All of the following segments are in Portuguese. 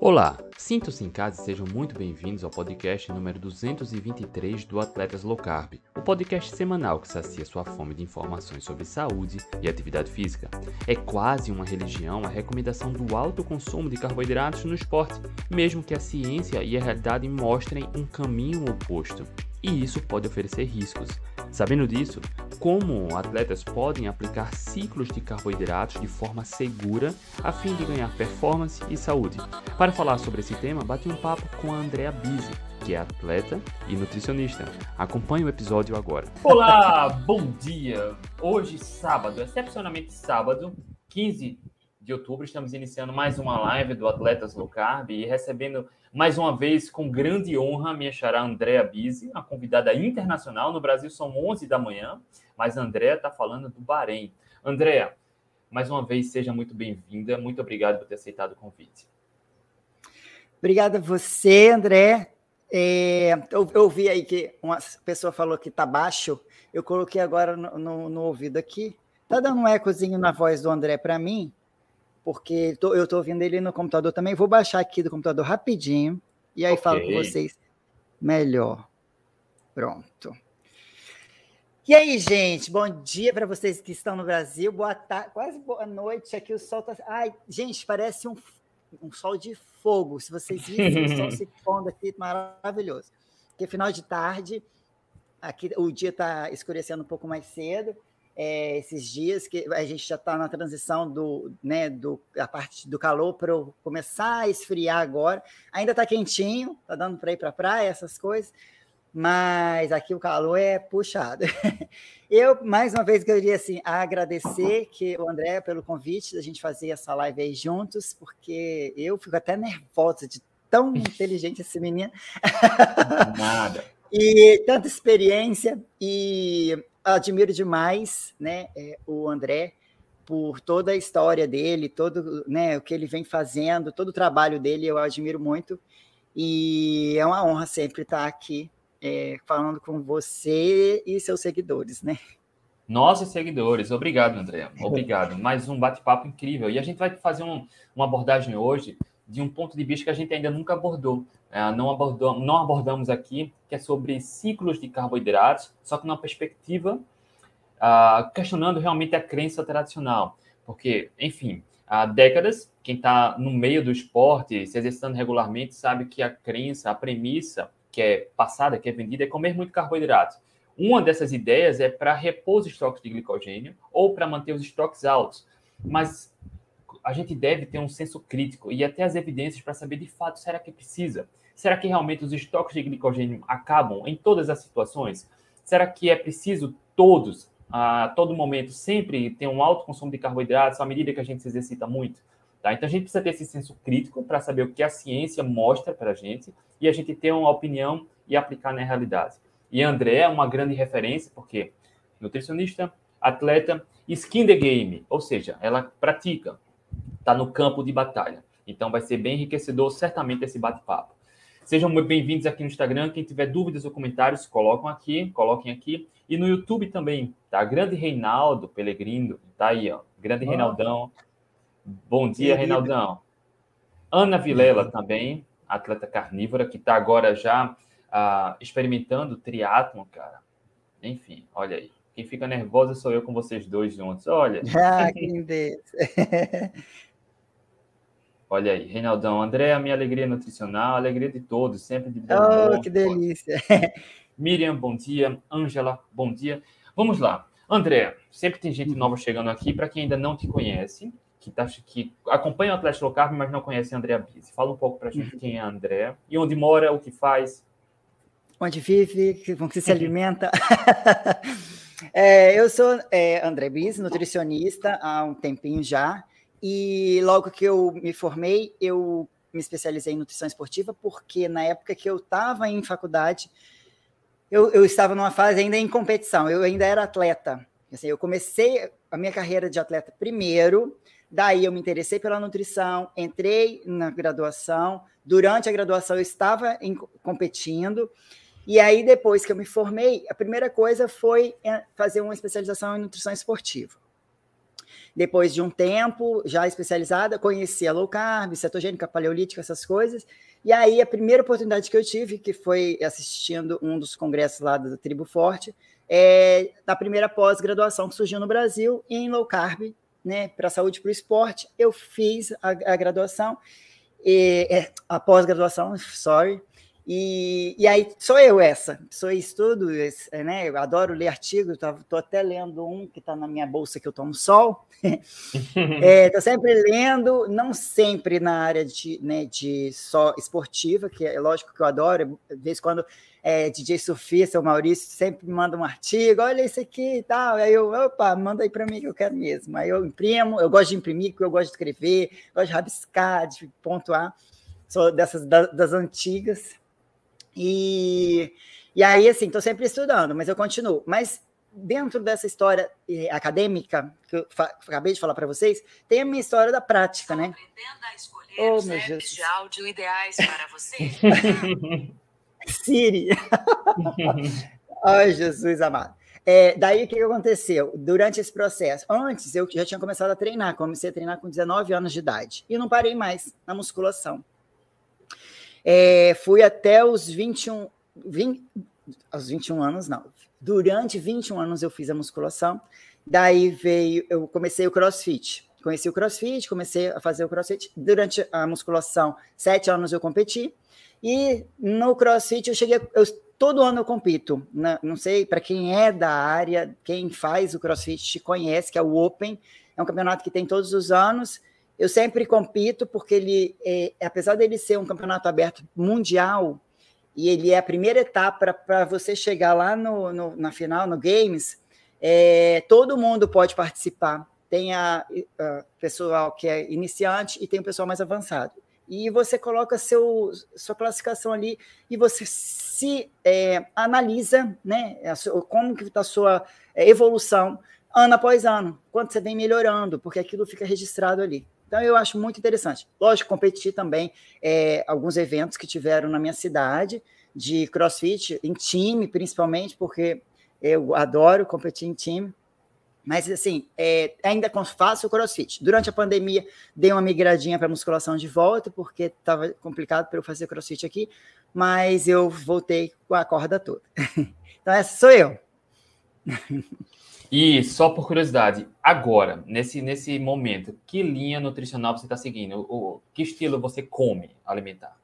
Olá, sinto-se em casa e sejam muito bem-vindos ao podcast número 223 do Atletas Low Carb, o podcast semanal que sacia sua fome de informações sobre saúde e atividade física. É quase uma religião a recomendação do alto consumo de carboidratos no esporte, mesmo que a ciência e a realidade mostrem um caminho oposto. E isso pode oferecer riscos. Sabendo disso, como atletas podem aplicar ciclos de carboidratos de forma segura a fim de ganhar performance e saúde. Para falar sobre esse tema, bati um papo com a Andrea Bise, que é atleta e nutricionista. Acompanhe o episódio agora. Olá, bom dia! Hoje, sábado, excepcionalmente sábado, 15 de outubro, estamos iniciando mais uma live do Atletas Low Carb e recebendo mais uma vez, com grande honra, minha xará Andréa Bise, uma convidada internacional. No Brasil são 11 da manhã, mas Andréa está falando do Bahrein. Andréa, mais uma vez, seja muito bem-vinda. Muito obrigado por ter aceitado o convite. Obrigada a você, André. É, eu, eu aí que uma pessoa falou que está baixo. Eu coloquei agora no, no, no ouvido aqui. Está dando um ecozinho na voz do André para mim porque tô, eu estou ouvindo ele no computador também. Vou baixar aqui do computador rapidinho e aí okay. falo com vocês melhor. Pronto. E aí, gente, bom dia para vocês que estão no Brasil. Boa tarde, quase boa noite. Aqui o sol está. Ai, gente, parece um, um sol de fogo. Se vocês virem o sol se pondo aqui, maravilhoso. Porque final de tarde, aqui o dia está escurecendo um pouco mais cedo é, esses dias que a gente já está na transição do, né, do a parte do calor para começar a esfriar agora. Ainda está quentinho, está dando para ir para a praia, essas coisas, mas aqui o calor é puxado. Eu, mais uma vez, queria assim, agradecer que o André pelo convite da gente fazer essa live aí juntos, porque eu fico até nervosa de tão inteligente esse menino. Nada. e tanta experiência e admiro demais né, é, o André por toda a história dele, todo né, o que ele vem fazendo, todo o trabalho dele, eu admiro muito. E é uma honra sempre estar aqui é, falando com você e seus seguidores, né? Nossos seguidores, obrigado, André. Obrigado. Mais um bate-papo incrível. E a gente vai fazer um, uma abordagem hoje de um ponto de vista que a gente ainda nunca abordou. É, não, abordou, não abordamos aqui, que é sobre ciclos de carboidratos, só que numa perspectiva uh, questionando realmente a crença tradicional. Porque, enfim, há décadas, quem está no meio do esporte, se exercitando regularmente, sabe que a crença, a premissa que é passada, que é vendida, é comer muito carboidrato. Uma dessas ideias é para repor os estoques de glicogênio ou para manter os estoques altos. Mas a gente deve ter um senso crítico e até as evidências para saber de fato será que precisa. Será que realmente os estoques de glicogênio acabam em todas as situações? Será que é preciso todos, a todo momento, sempre ter um alto consumo de carboidratos à medida que a gente se exercita muito? Tá? Então a gente precisa ter esse senso crítico para saber o que a ciência mostra para a gente e a gente ter uma opinião e aplicar na realidade. E André é uma grande referência, porque nutricionista, atleta, skin the game, ou seja, ela pratica, está no campo de batalha. Então vai ser bem enriquecedor, certamente, esse bate-papo. Sejam muito bem-vindos aqui no Instagram. Quem tiver dúvidas ou comentários, colocam aqui, coloquem aqui. E no YouTube também, tá? Grande Reinaldo Pelegrino, tá aí, ó. Grande oh. Reinaldão. Bom dia, Reinaldão. Ana Vilela também, atleta carnívora, que está agora já uh, experimentando triatlon, cara. Enfim, olha aí. Quem fica nervosa sou eu com vocês dois juntos. Olha. Ah, que lindez. Olha aí, Reinaldão, André, a minha alegria nutricional, alegria de todos, sempre de Oh, bom, que delícia! Miriam, bom dia. Ângela, bom dia. Vamos lá. André, sempre tem gente nova chegando aqui. Para quem ainda não te conhece, que, tá, que acompanha o Atlético Local, mas não conhece a André Bise. Fala um pouco para a gente quem é a André e onde mora, o que faz. Onde vive, com que se alimenta. é, eu sou é, André Bise, nutricionista há um tempinho já. E logo que eu me formei, eu me especializei em nutrição esportiva, porque na época que eu estava em faculdade, eu, eu, estava numa fase ainda em competição, eu ainda era atleta. Assim, eu comecei a minha carreira de atleta primeiro, daí eu me interessei pela nutrição, entrei na graduação, durante a graduação eu estava em, competindo, e aí depois que eu me formei, a primeira coisa foi é, fazer uma especialização em nutrição esportiva. Depois de um tempo, já especializada, conheci a low carb, cetogênica, paleolítica, essas coisas. E aí, a primeira oportunidade que eu tive, que foi assistindo um dos congressos lá da Tribo Forte, é da primeira pós-graduação que surgiu no Brasil em low carb, né, para saúde para o esporte. Eu fiz a, a graduação, e, é, a pós-graduação, sorry, e, e, aí sou eu essa, sou estudo, né? Eu adoro ler artigos, estou até lendo um que está na minha bolsa que eu tomo sol. Estou é, sempre lendo, não sempre na área de, né, de só esportiva, que é lógico que eu adoro, de vez em quando é, DJ surfista, o Maurício, sempre me manda um artigo, olha isso aqui e tal. Aí eu, opa, manda aí para mim que eu quero mesmo. Aí eu imprimo, eu gosto de imprimir, porque eu gosto de escrever, gosto de rabiscar, de pontuar. Sou dessas das, das antigas. E, e aí, assim, estou sempre estudando, mas eu continuo. Mas dentro dessa história eh, acadêmica, que eu acabei de falar para vocês, tem a minha história da prática, né? Aprendendo a escolher oh, os apps de áudio ideais para você. Siri. Ai, Jesus amado. É, daí o que aconteceu? Durante esse processo, antes eu já tinha começado a treinar, comecei a treinar com 19 anos de idade e não parei mais na musculação. É, fui até os 21, 20, aos 21 anos, não. Durante 21 anos eu fiz a musculação. Daí veio, eu comecei o crossfit. Conheci o crossfit, comecei a fazer o crossfit. Durante a musculação, sete anos eu competi. E no CrossFit eu cheguei, eu, todo ano eu compito. Né? Não sei, para quem é da área, quem faz o CrossFit conhece, que é o Open. É um campeonato que tem todos os anos. Eu sempre compito porque ele, é, apesar dele ser um campeonato aberto mundial, e ele é a primeira etapa para você chegar lá no, no, na final, no Games, é, todo mundo pode participar. Tem a, a pessoal que é iniciante e tem o pessoal mais avançado e você coloca seu, sua classificação ali e você se é, analisa, né, como que está a sua é, evolução ano após ano, quanto você vem melhorando, porque aquilo fica registrado ali. Então eu acho muito interessante. Lógico, competir também é, alguns eventos que tiveram na minha cidade de CrossFit em time, principalmente, porque eu adoro competir em time. Mas, assim, é, ainda faço crossfit. Durante a pandemia, dei uma migradinha para musculação de volta, porque estava complicado para eu fazer crossfit aqui, mas eu voltei com a corda toda. então, essa sou eu. E só por curiosidade, agora, nesse, nesse momento, que linha nutricional você está seguindo? O, que estilo você come alimentar?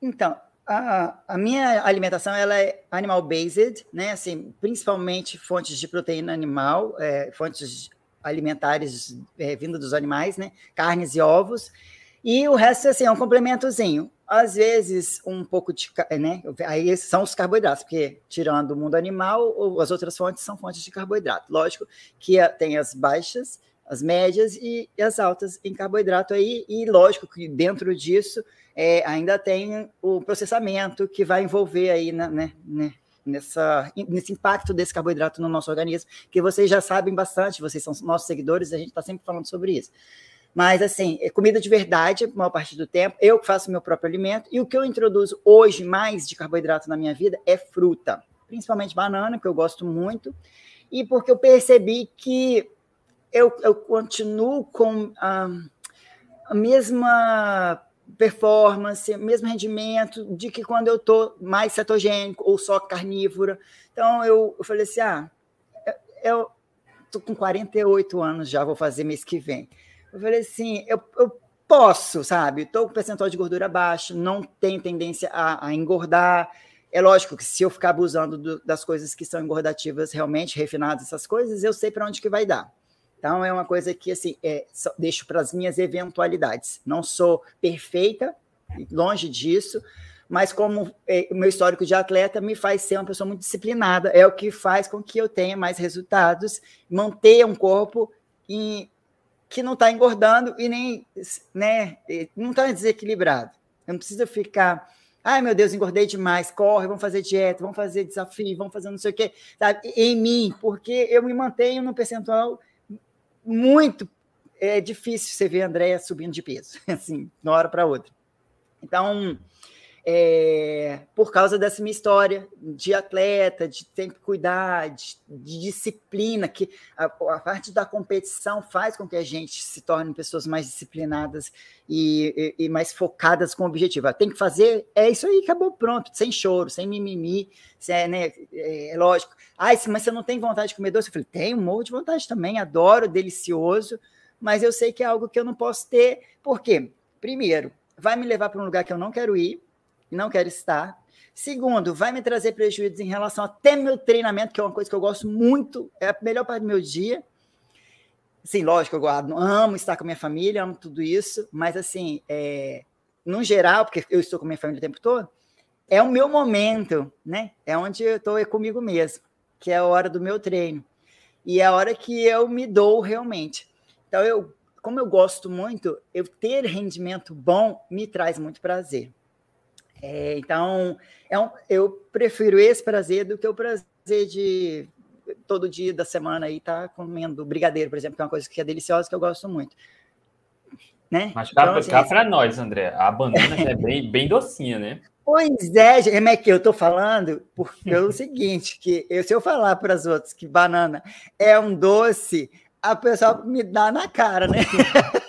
Então, a, a, minha alimentação ela é animal based, né? Assim, principalmente fontes de proteína animal, é, fontes alimentares é, vindo dos animais, né? Carnes e ovos. E o resto assim, é um complementozinho. Às vezes, um pouco de. Né? Aí são os carboidratos, porque tirando o mundo animal, as outras fontes são fontes de carboidrato. Lógico que tem as baixas, as médias e as altas em carboidrato aí, e lógico que dentro disso é, ainda tem o processamento que vai envolver aí na, né, né, nessa, nesse impacto desse carboidrato no nosso organismo, que vocês já sabem bastante, vocês são nossos seguidores, a gente está sempre falando sobre isso. Mas, assim, é comida de verdade, a maior parte do tempo, eu faço meu próprio alimento, e o que eu introduzo hoje mais de carboidrato na minha vida é fruta, principalmente banana, que eu gosto muito, e porque eu percebi que eu, eu continuo com a, a mesma performance, mesmo rendimento de que quando eu estou mais cetogênico ou só carnívora. Então eu, eu falei assim: ah, eu estou com 48 anos já, vou fazer mês que vem. Eu falei assim: eu, eu posso, sabe? Estou com percentual de gordura baixo, não tenho tendência a, a engordar. É lógico que se eu ficar abusando do, das coisas que são engordativas, realmente refinadas, essas coisas, eu sei para onde que vai dar. Então, é uma coisa que, assim, é, deixo para as minhas eventualidades. Não sou perfeita, longe disso, mas como é, o meu histórico de atleta me faz ser uma pessoa muito disciplinada, é o que faz com que eu tenha mais resultados, manter um corpo em, que não está engordando e nem né, não está desequilibrado. Eu não preciso ficar, ai meu Deus, engordei demais, corre, vamos fazer dieta, vamos fazer desafio, vamos fazer não sei o quê, sabe? em mim, porque eu me mantenho no percentual muito é difícil você ver a Andréia subindo de peso, assim, de uma hora para outra. Então, é, por causa dessa minha história de atleta, de sempre cuidar, de, de disciplina, que a, a, parte da competição faz com que a gente se torne pessoas mais disciplinadas e, e, e mais focadas com o objetivo. Tem que fazer, é isso aí, acabou pronto, sem choro, sem mimimi, sem, né, é, é lógico. Ah, mas você não tem vontade de comer doce? Eu falei, tenho um monte de vontade também, adoro, delicioso, mas eu sei que é algo que eu não posso ter, por quê? Primeiro, vai me levar para um lugar que eu não quero ir, não quero estar. Segundo, vai me trazer prejuízos em relação até meu treinamento, que é uma coisa que eu gosto muito, é a melhor parte do meu dia. Sim, lógico, eu guardo, amo estar com a minha família, amo tudo isso, mas assim, é, no geral, porque eu estou com a minha família o tempo todo, é o meu momento, né? É onde eu estou é comigo mesmo, que é a hora do meu treino. E é a hora que eu me dou realmente. Então, eu, como eu gosto muito, eu ter rendimento bom me traz muito prazer. É, então, é um, eu prefiro esse prazer do que o prazer de todo dia da semana aí estar tá comendo brigadeiro, por exemplo, que é uma coisa que é deliciosa, que eu gosto muito. Né? Mas cá, então, assim, cá para nós, André, a banana é bem, bem docinha, né? Pois é, é que eu estou falando porque é o seguinte, que eu, se eu falar para as outras que banana é um doce, a pessoa me dá na cara, né?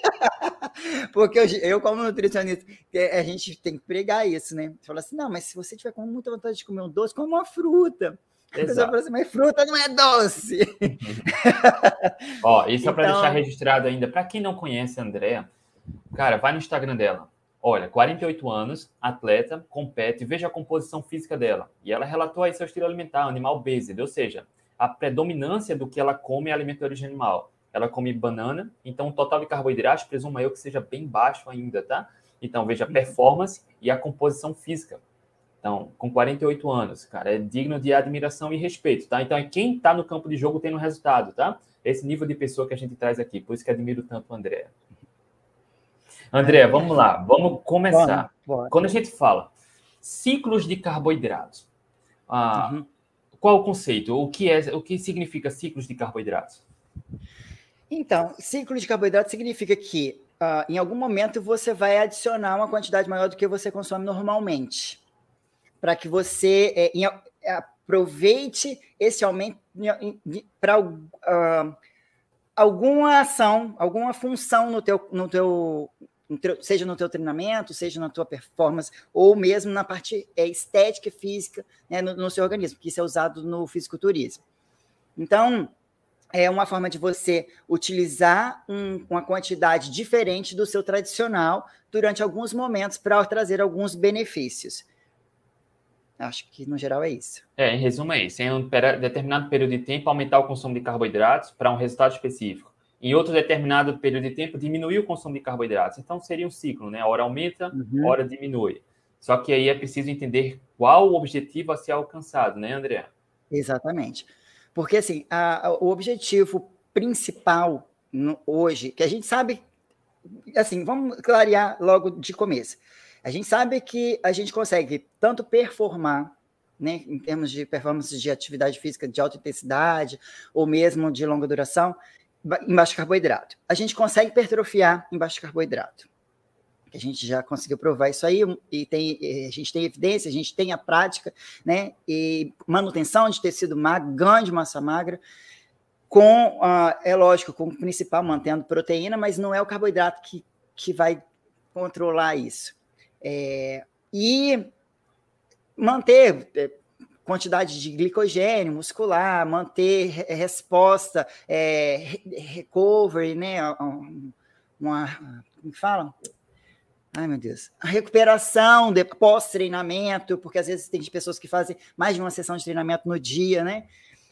Porque eu, eu, como nutricionista, a gente tem que pregar isso, né? Fala assim, não, mas se você tiver com muita vontade de comer um doce, come uma fruta. A pessoa fala assim, mas fruta não é doce. Ó, isso então... é para deixar registrado ainda. Para quem não conhece a Andrea, cara, vai no Instagram dela. Olha, 48 anos, atleta, compete, veja a composição física dela. E ela relatou aí seu estilo alimentar, animal based, ou seja, a predominância do que ela come é alimento de origem animal ela come banana, então o total de carboidratos, presumo eu que seja bem baixo ainda, tá? Então veja a performance e a composição física. Então, com 48 anos, cara, é digno de admiração e respeito, tá? Então é quem está no campo de jogo tendo resultado, tá? Esse nível de pessoa que a gente traz aqui, por isso que admiro tanto o André. André, vamos lá, vamos começar. Quando a gente fala ciclos de carboidratos, ah, uhum. qual o conceito? O que é? O que significa ciclos de carboidratos? Então, ciclo de carboidrato significa que uh, em algum momento você vai adicionar uma quantidade maior do que você consome normalmente, para que você é, em, é, aproveite esse aumento para uh, ah, alguma ação, alguma função no teu, no teu, seja no teu treinamento, seja na tua performance, ou mesmo na parte é, estética e física né, no, no seu organismo, que isso é usado no fisiculturismo. Então, é uma forma de você utilizar um, uma quantidade diferente do seu tradicional durante alguns momentos para trazer alguns benefícios. Acho que no geral é isso. É, em resumo é isso. Em um determinado período de tempo, aumentar o consumo de carboidratos para um resultado específico. Em outro determinado período de tempo, diminuir o consumo de carboidratos. Então seria um ciclo, né? A hora aumenta, uhum. a hora diminui. Só que aí é preciso entender qual o objetivo a ser alcançado, né, André? Exatamente. Porque, assim, a, a, o objetivo principal no, hoje, que a gente sabe, assim, vamos clarear logo de começo. A gente sabe que a gente consegue tanto performar, né, em termos de performance de atividade física de alta intensidade, ou mesmo de longa duração, em baixo carboidrato. A gente consegue hipertrofiar em baixo carboidrato a gente já conseguiu provar isso aí, e tem, a gente tem evidência, a gente tem a prática, né? E manutenção de tecido magro, ganho de massa magra, com, uh, é lógico, com o principal mantendo proteína, mas não é o carboidrato que, que vai controlar isso. É, e manter é, quantidade de glicogênio muscular, manter resposta, é, recovery, né? Uma, como fala? Ai, meu Deus. A recuperação de pós-treinamento, porque às vezes tem pessoas que fazem mais de uma sessão de treinamento no dia, né?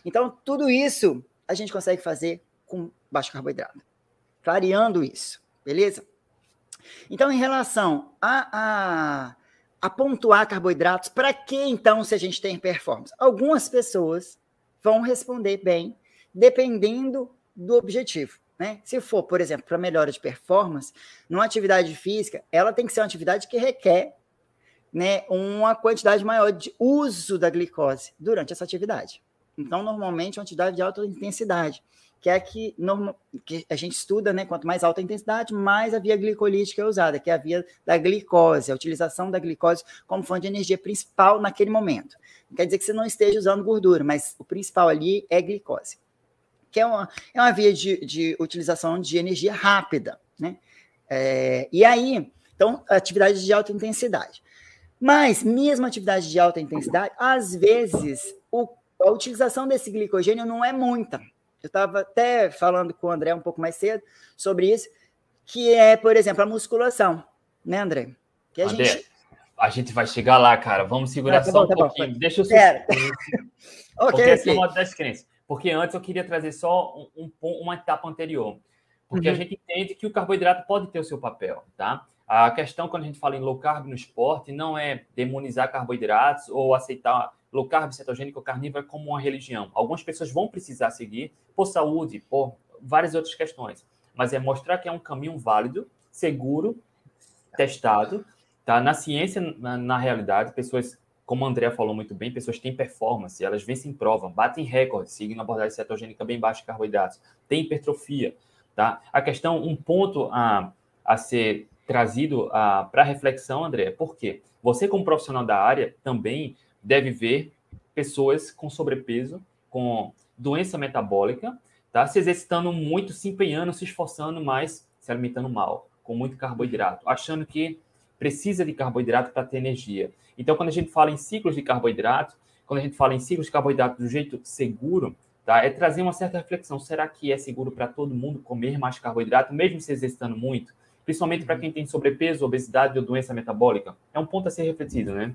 Então, tudo isso a gente consegue fazer com baixo carboidrato. Clareando isso, beleza? Então, em relação a, a, a pontuar carboidratos, para que então se a gente tem performance? Algumas pessoas vão responder bem, dependendo do objetivo. Né? Se for, por exemplo, para melhora de performance, numa atividade física, ela tem que ser uma atividade que requer né, uma quantidade maior de uso da glicose durante essa atividade. Então, normalmente, é uma atividade de alta intensidade, que é que, norma, que a gente estuda, né? Quanto mais alta a intensidade, mais a via glicolítica é usada, que é a via da glicose, a utilização da glicose como fonte de energia principal naquele momento. Não quer dizer que você não esteja usando gordura, mas o principal ali é glicose, que é uma, é uma via de, de utilização de energia rápida, né? É, e aí, então, atividade de alta intensidade. Mas, mesmo atividade de alta intensidade, às vezes o, a utilização desse glicogênio não é muita. Eu estava até falando com o André um pouco mais cedo sobre isso, que é, por exemplo, a musculação, né, André? Que a André, gente... a gente vai chegar lá, cara. Vamos segurar ah, tá só bom, um tá pouquinho. Bom. Deixa eu okay, Porque essa é uma das crenças. Porque antes eu queria trazer só um, um, uma etapa anterior. Porque uhum. a gente entende que o carboidrato pode ter o seu papel, tá? A questão, quando a gente fala em low carb no esporte, não é demonizar carboidratos ou aceitar low carb, cetogênico ou carnívoro como uma religião. Algumas pessoas vão precisar seguir por saúde, por várias outras questões. Mas é mostrar que é um caminho válido, seguro, testado. Tá? Na ciência, na, na realidade, pessoas, como a Andrea falou muito bem, pessoas têm performance, elas vencem prova, batem recordes, seguindo a abordagem cetogênica bem baixa de carboidratos, tem hipertrofia. Tá? A questão, um ponto a, a ser trazido para reflexão, André, por quê? Você, como profissional da área, também deve ver pessoas com sobrepeso, com doença metabólica, tá? Se exercitando muito, se empenhando, se esforçando, mas se alimentando mal, com muito carboidrato, achando que precisa de carboidrato para ter energia. Então, quando a gente fala em ciclos de carboidrato, quando a gente fala em ciclos de carboidrato do jeito seguro, tá? É trazer uma certa reflexão. Será que é seguro para todo mundo comer mais carboidrato, mesmo se exercitando muito? principalmente para quem tem sobrepeso, obesidade ou doença metabólica? É um ponto a ser refletido, né?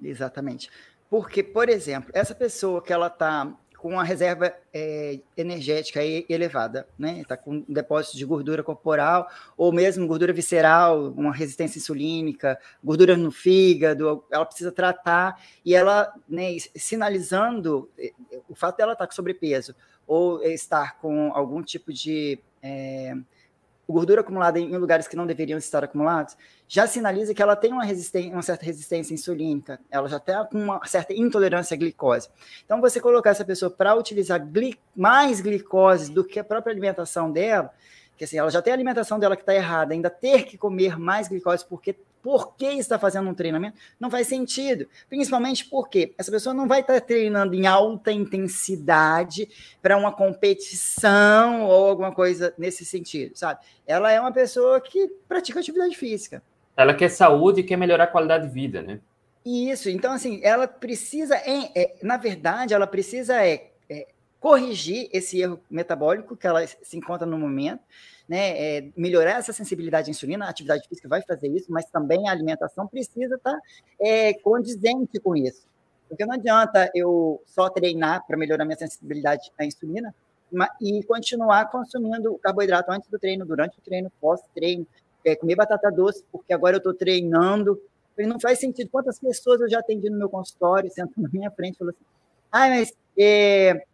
Exatamente. Porque, por exemplo, essa pessoa que ela está com uma reserva é, energética elevada, né? Está com um depósito de gordura corporal ou mesmo gordura visceral, uma resistência insulínica, gordura no fígado, ela precisa tratar e ela, né, sinalizando é, o fato dela estar com sobrepeso ou estar com algum tipo de é, gordura acumulada em lugares que não deveriam estar acumulados, já sinaliza que ela tem uma, uma certa resistência insulínica, ela já tem uma certa intolerância à glicose. Então, você colocar essa pessoa para utilizar gli mais glicose do que a própria alimentação dela, que assim, ela já tem a alimentação dela que está errada, ainda ter que comer mais glicose porque por que está fazendo um treinamento, não faz sentido. Principalmente porque essa pessoa não vai estar treinando em alta intensidade para uma competição ou alguma coisa nesse sentido, sabe? Ela é uma pessoa que pratica atividade física. Ela quer saúde e quer melhorar a qualidade de vida, né? Isso, então assim, ela precisa, é, na verdade, ela precisa é, corrigir esse erro metabólico que ela se encontra no momento, né, é, melhorar essa sensibilidade à insulina, a atividade física vai fazer isso, mas também a alimentação precisa estar tá, é, condizente com isso. Porque não adianta eu só treinar para melhorar minha sensibilidade à insulina e continuar consumindo carboidrato antes do treino, durante o treino, pós-treino, é, comer batata doce, porque agora eu estou treinando. Não faz sentido. Quantas pessoas eu já atendi no meu consultório, sentando na minha frente, falando assim, ah, mas é,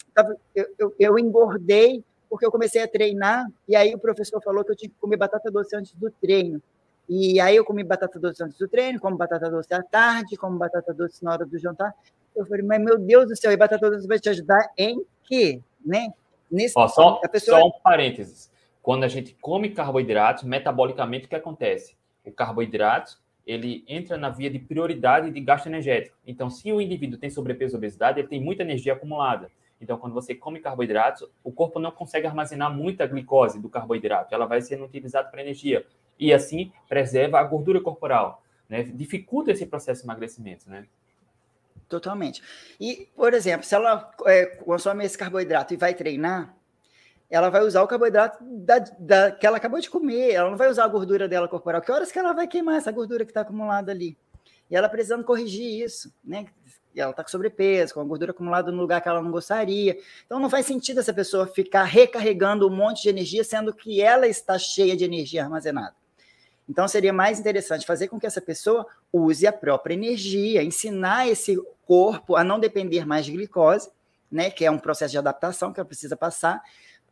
eu, eu, eu engordei porque eu comecei a treinar e aí o professor falou que eu tinha que comer batata doce antes do treino. E aí eu comi batata doce antes do treino, como batata doce à tarde, como batata doce na hora do jantar. Eu falei, mas meu Deus do céu, e batata doce vai te ajudar em quê? Né? Nesse, Ó, só, pessoa... só um parênteses. Quando a gente come carboidratos, metabolicamente o que acontece? O carboidrato ele entra na via de prioridade de gasto energético. Então, se o indivíduo tem sobrepeso ou obesidade, ele tem muita energia acumulada. Então, quando você come carboidratos, o corpo não consegue armazenar muita glicose do carboidrato, ela vai sendo utilizada para energia. E assim preserva a gordura corporal, né? Dificulta esse processo de emagrecimento, né? Totalmente. E, por exemplo, se ela é, consome esse carboidrato e vai treinar, ela vai usar o carboidrato da, da, que ela acabou de comer, ela não vai usar a gordura dela corporal. Que horas que ela vai queimar essa gordura que está acumulada ali? E ela precisando corrigir isso, né? Ela está com sobrepeso, com a gordura acumulada no lugar que ela não gostaria. Então não faz sentido essa pessoa ficar recarregando um monte de energia, sendo que ela está cheia de energia armazenada. Então seria mais interessante fazer com que essa pessoa use a própria energia, ensinar esse corpo a não depender mais de glicose, né, que é um processo de adaptação que ela precisa passar,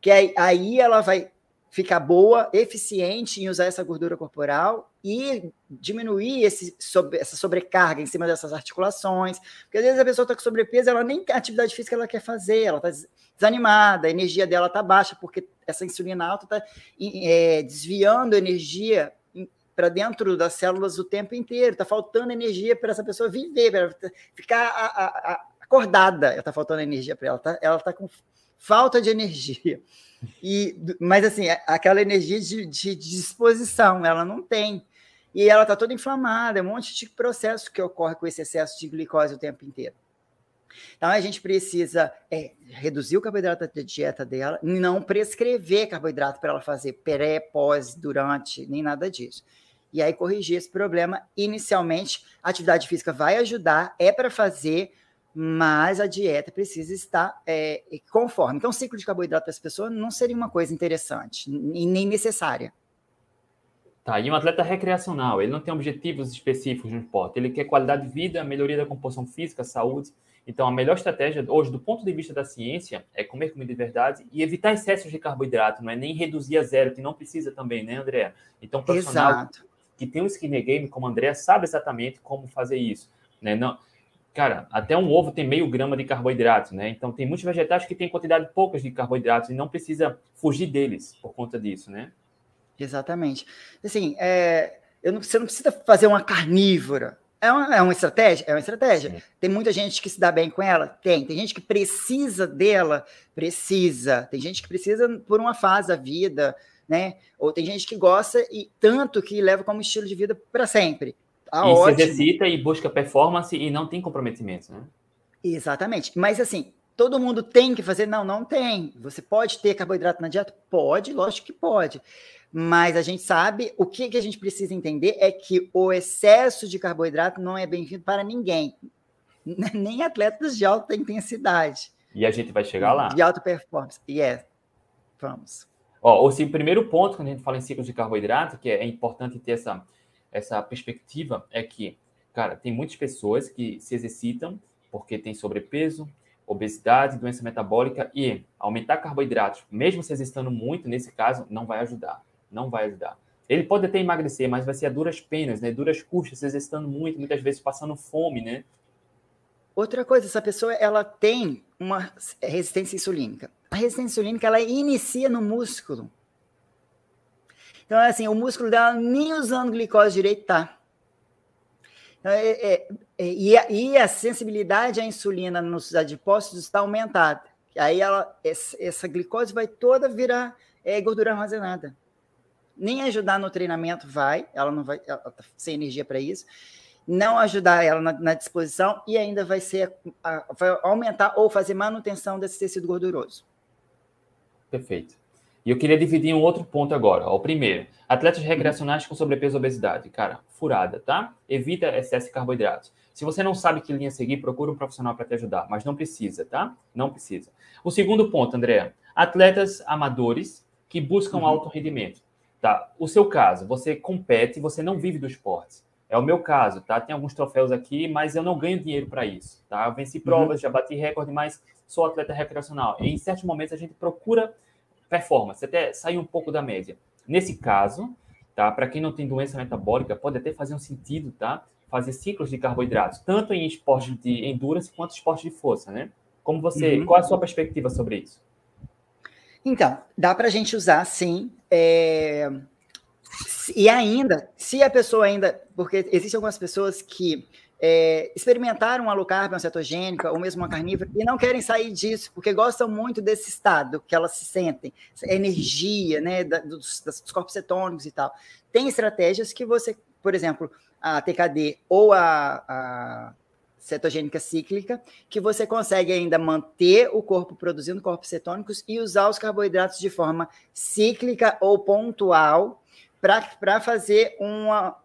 que aí ela vai ficar boa, eficiente em usar essa gordura corporal e diminuir esse, essa sobrecarga em cima dessas articulações. Porque às vezes a pessoa está com sobrepeso, ela nem atividade física ela quer fazer, ela está desanimada, a energia dela está baixa, porque essa insulina alta está é, desviando energia para dentro das células o tempo inteiro, está faltando energia para essa pessoa viver, para ficar a, a, a, acordada, está faltando energia para ela, tá, ela está com falta de energia. E, mas assim, aquela energia de, de, disposição, ela não tem. E ela está toda inflamada, é um monte de processo que ocorre com esse excesso de glicose o tempo inteiro. Então a gente precisa é, reduzir o carboidrato da dieta dela, não prescrever carboidrato para ela fazer pré, pós, durante, nem nada disso. E aí corrigir esse problema. Inicialmente, a atividade física vai ajudar, é para fazer, mas a dieta precisa estar é, conforme. Então, o ciclo de carboidrato para essa pessoa não seria uma coisa interessante e nem necessária. Tá, e um atleta recreacional, ele não tem objetivos específicos no esporte, ele quer qualidade de vida, melhoria da composição física, saúde. Então, a melhor estratégia hoje, do ponto de vista da ciência, é comer comida de verdade e evitar excessos de carboidrato, não é nem reduzir a zero, que não precisa também, né, André? Então, profissional Exato. que tem um skinny game como André sabe exatamente como fazer isso, né? Não, cara, até um ovo tem meio grama de carboidrato, né? Então, tem muitos vegetais que têm quantidade poucas de carboidratos e não precisa fugir deles por conta disso, né? Exatamente. Assim, é, não, você não precisa fazer uma carnívora. É uma, é uma estratégia? É uma estratégia. Sim. Tem muita gente que se dá bem com ela? Tem. Tem gente que precisa dela? Precisa. Tem gente que precisa por uma fase da vida, né? Ou tem gente que gosta e tanto que leva como estilo de vida para sempre. Tá e ótimo. se exercita e busca performance e não tem comprometimento, né? Exatamente. Mas assim, todo mundo tem que fazer? Não, não tem. Você pode ter carboidrato na dieta? Pode, lógico que pode. Mas a gente sabe, o que, que a gente precisa entender é que o excesso de carboidrato não é bem-vindo para ninguém, nem atletas de alta intensidade. E a gente vai chegar lá. De alta performance. E yeah. é. Vamos. Ó, o primeiro ponto, quando a gente fala em ciclo de carboidrato, que é importante ter essa, essa perspectiva, é que, cara, tem muitas pessoas que se exercitam porque tem sobrepeso, obesidade, doença metabólica e aumentar carboidratos, mesmo se exercitando muito, nesse caso, não vai ajudar não vai ajudar. Ele pode até emagrecer, mas vai ser a duras penas, né? Duras custas, exercitando muito, muitas vezes passando fome, né? Outra coisa, essa pessoa ela tem uma resistência insulínica. A resistência insulínica ela inicia no músculo. Então, é assim, o músculo dela nem usando glicose direito tá. Então, é, é, é, e, a, e, a, sensibilidade à insulina nos adipócitos está aumentada. Aí ela, essa, essa glicose vai toda virar é, gordura armazenada nem ajudar no treinamento vai, ela não vai, ela tá sem energia para isso, não ajudar ela na, na, disposição e ainda vai ser a, vai aumentar ou fazer manutenção desse tecido gorduroso. Perfeito. E eu queria dividir em um outro ponto agora. Ó, o primeiro, atletas recreacionais com sobrepeso e obesidade. Cara, furada, tá? Evita excesso de carboidratos. Se você não sabe que linha seguir, procura um profissional para te ajudar, mas não precisa, tá? Não precisa. O segundo ponto, André, atletas amadores que buscam uhum. alto rendimento. Tá? O seu caso, você compete, você não vive do esporte. É o meu caso, tá? Tem alguns troféus aqui, mas eu não ganho dinheiro para isso, tá? Eu venci provas, uhum. já bati recorde, mas sou atleta recreacional. E em certos momentos a gente procura performance, até sair um pouco da média. Nesse caso, tá? Para quem não tem doença metabólica, pode até fazer um sentido, tá? Fazer ciclos de carboidratos, tanto em esportes de endurance quanto esportes de força, né? Como você, uhum. qual é a sua perspectiva sobre isso? Então, dá para a gente usar, sim. É... E ainda, se a pessoa ainda. Porque existem algumas pessoas que é, experimentaram a low carb, uma cetogênica, ou mesmo uma carnívora, e não querem sair disso, porque gostam muito desse estado que elas se sentem, energia, né, da, dos, dos corpos cetônicos e tal. Tem estratégias que você, por exemplo, a TKD ou a, a cetogênica cíclica, que você consegue ainda manter o corpo produzindo corpos cetônicos e usar os carboidratos de forma cíclica ou pontual para fazer uma,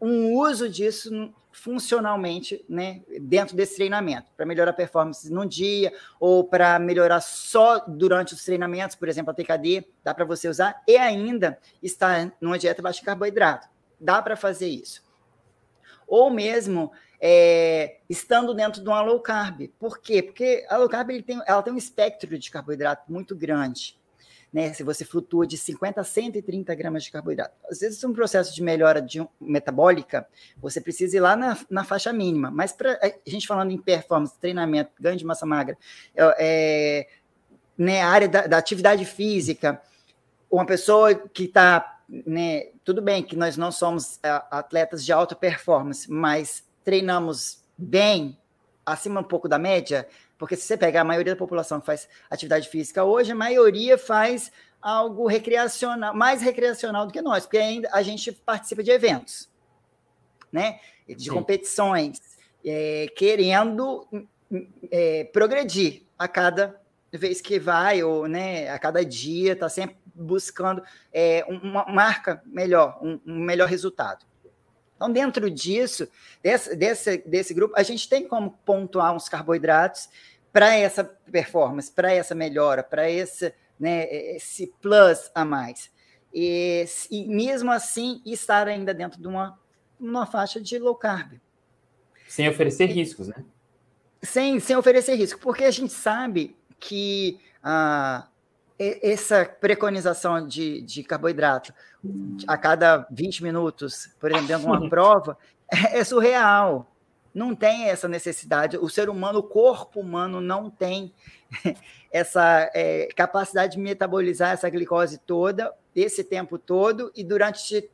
um uso disso funcionalmente né, dentro desse treinamento, para melhorar a performance num dia ou para melhorar só durante os treinamentos, por exemplo, a TKD, dá para você usar e ainda estar numa dieta baixa de carboidrato. Dá para fazer isso. Ou mesmo é, estando dentro de uma low carb. Por quê? Porque a low carb ele tem, ela tem um espectro de carboidrato muito grande. né? Se você flutua de 50 a 130 gramas de carboidrato. Às vezes, um processo de melhora de um, metabólica, você precisa ir lá na, na faixa mínima. Mas para a gente falando em performance, treinamento, ganho de massa magra, é, né, a área da, da atividade física, uma pessoa que está, né, tudo bem que nós não somos é, atletas de alta performance, mas treinamos bem, acima um pouco da média, porque se você pegar a maioria da população que faz atividade física hoje, a maioria faz algo recreacional, mais recreacional do que nós, porque ainda a gente participa de eventos, né? De Sim. competições, é, querendo é, progredir a cada vez que vai, ou né, a cada dia, está sempre buscando é, uma marca melhor, um, um melhor resultado. Então, dentro disso, desse, desse, desse grupo, a gente tem como pontuar uns carboidratos para essa performance, para essa melhora, para esse, né, esse plus a mais. E, e, mesmo assim, estar ainda dentro de uma, uma faixa de low carb. Sem oferecer riscos, né? Sem, sem oferecer risco, porque a gente sabe que ah, essa preconização de, de carboidrato a cada 20 minutos, por exemplo, dentro de uma prova, é, é surreal não tem essa necessidade. O ser humano, o corpo humano, não tem essa é, capacidade de metabolizar essa glicose toda, esse tempo todo e durante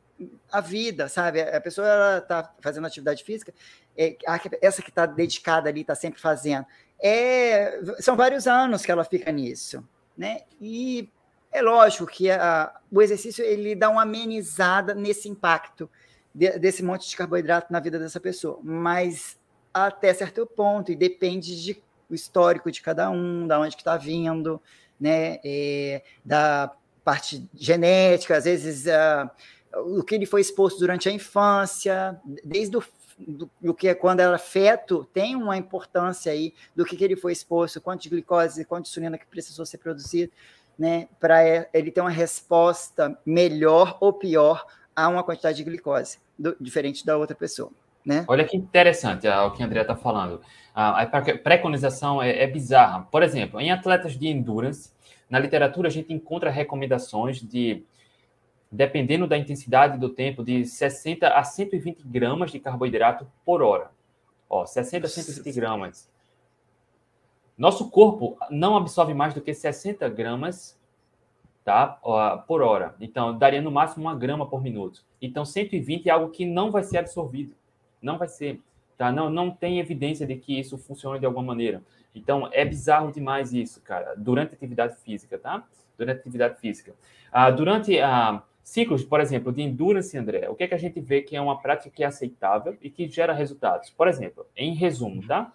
a vida, sabe? A pessoa está fazendo atividade física, é, essa que está dedicada ali, está sempre fazendo. É, são vários anos que ela fica nisso, né? E é lógico que a, o exercício ele dá uma amenizada nesse impacto de, desse monte de carboidrato na vida dessa pessoa, mas até certo ponto, e depende de, do histórico de cada um, da onde que está vindo, né, é, da parte genética, às vezes uh, o que ele foi exposto durante a infância, desde o do, do, que é quando era feto, tem uma importância aí do que, que ele foi exposto, quanto de glicose, quanto de insulina que precisou ser produzido, né, para ele ter uma resposta melhor ou pior a uma quantidade de glicose, do, diferente da outra pessoa. Né? Olha que interessante uh, o que a Andrea está falando. Uh, a preconização é, é, bizarra. Por exemplo, em atletas de endurance, na literatura a gente encontra recomendações de, dependendo da intensidade do tempo, de 60 a 120 gramas de carboidrato por hora. Ó, 60 a 120 gramas. Nosso corpo não absorve mais do que 60 gramas tá? por hora. Então, daria no máximo uma grama por minuto. Então, 120 é algo que não vai ser absorvido. Não vai ser. Tá? Não, não tem evidência de que isso funcione de alguma maneira. Então, é bizarro demais isso, cara, durante a atividade física, tá? Durante a atividade física. Ah, durante ah, ciclos, por exemplo, de endurance, André, o que, é que a gente vê que é uma prática que é aceitável e que gera resultados? Por exemplo, em resumo, tá?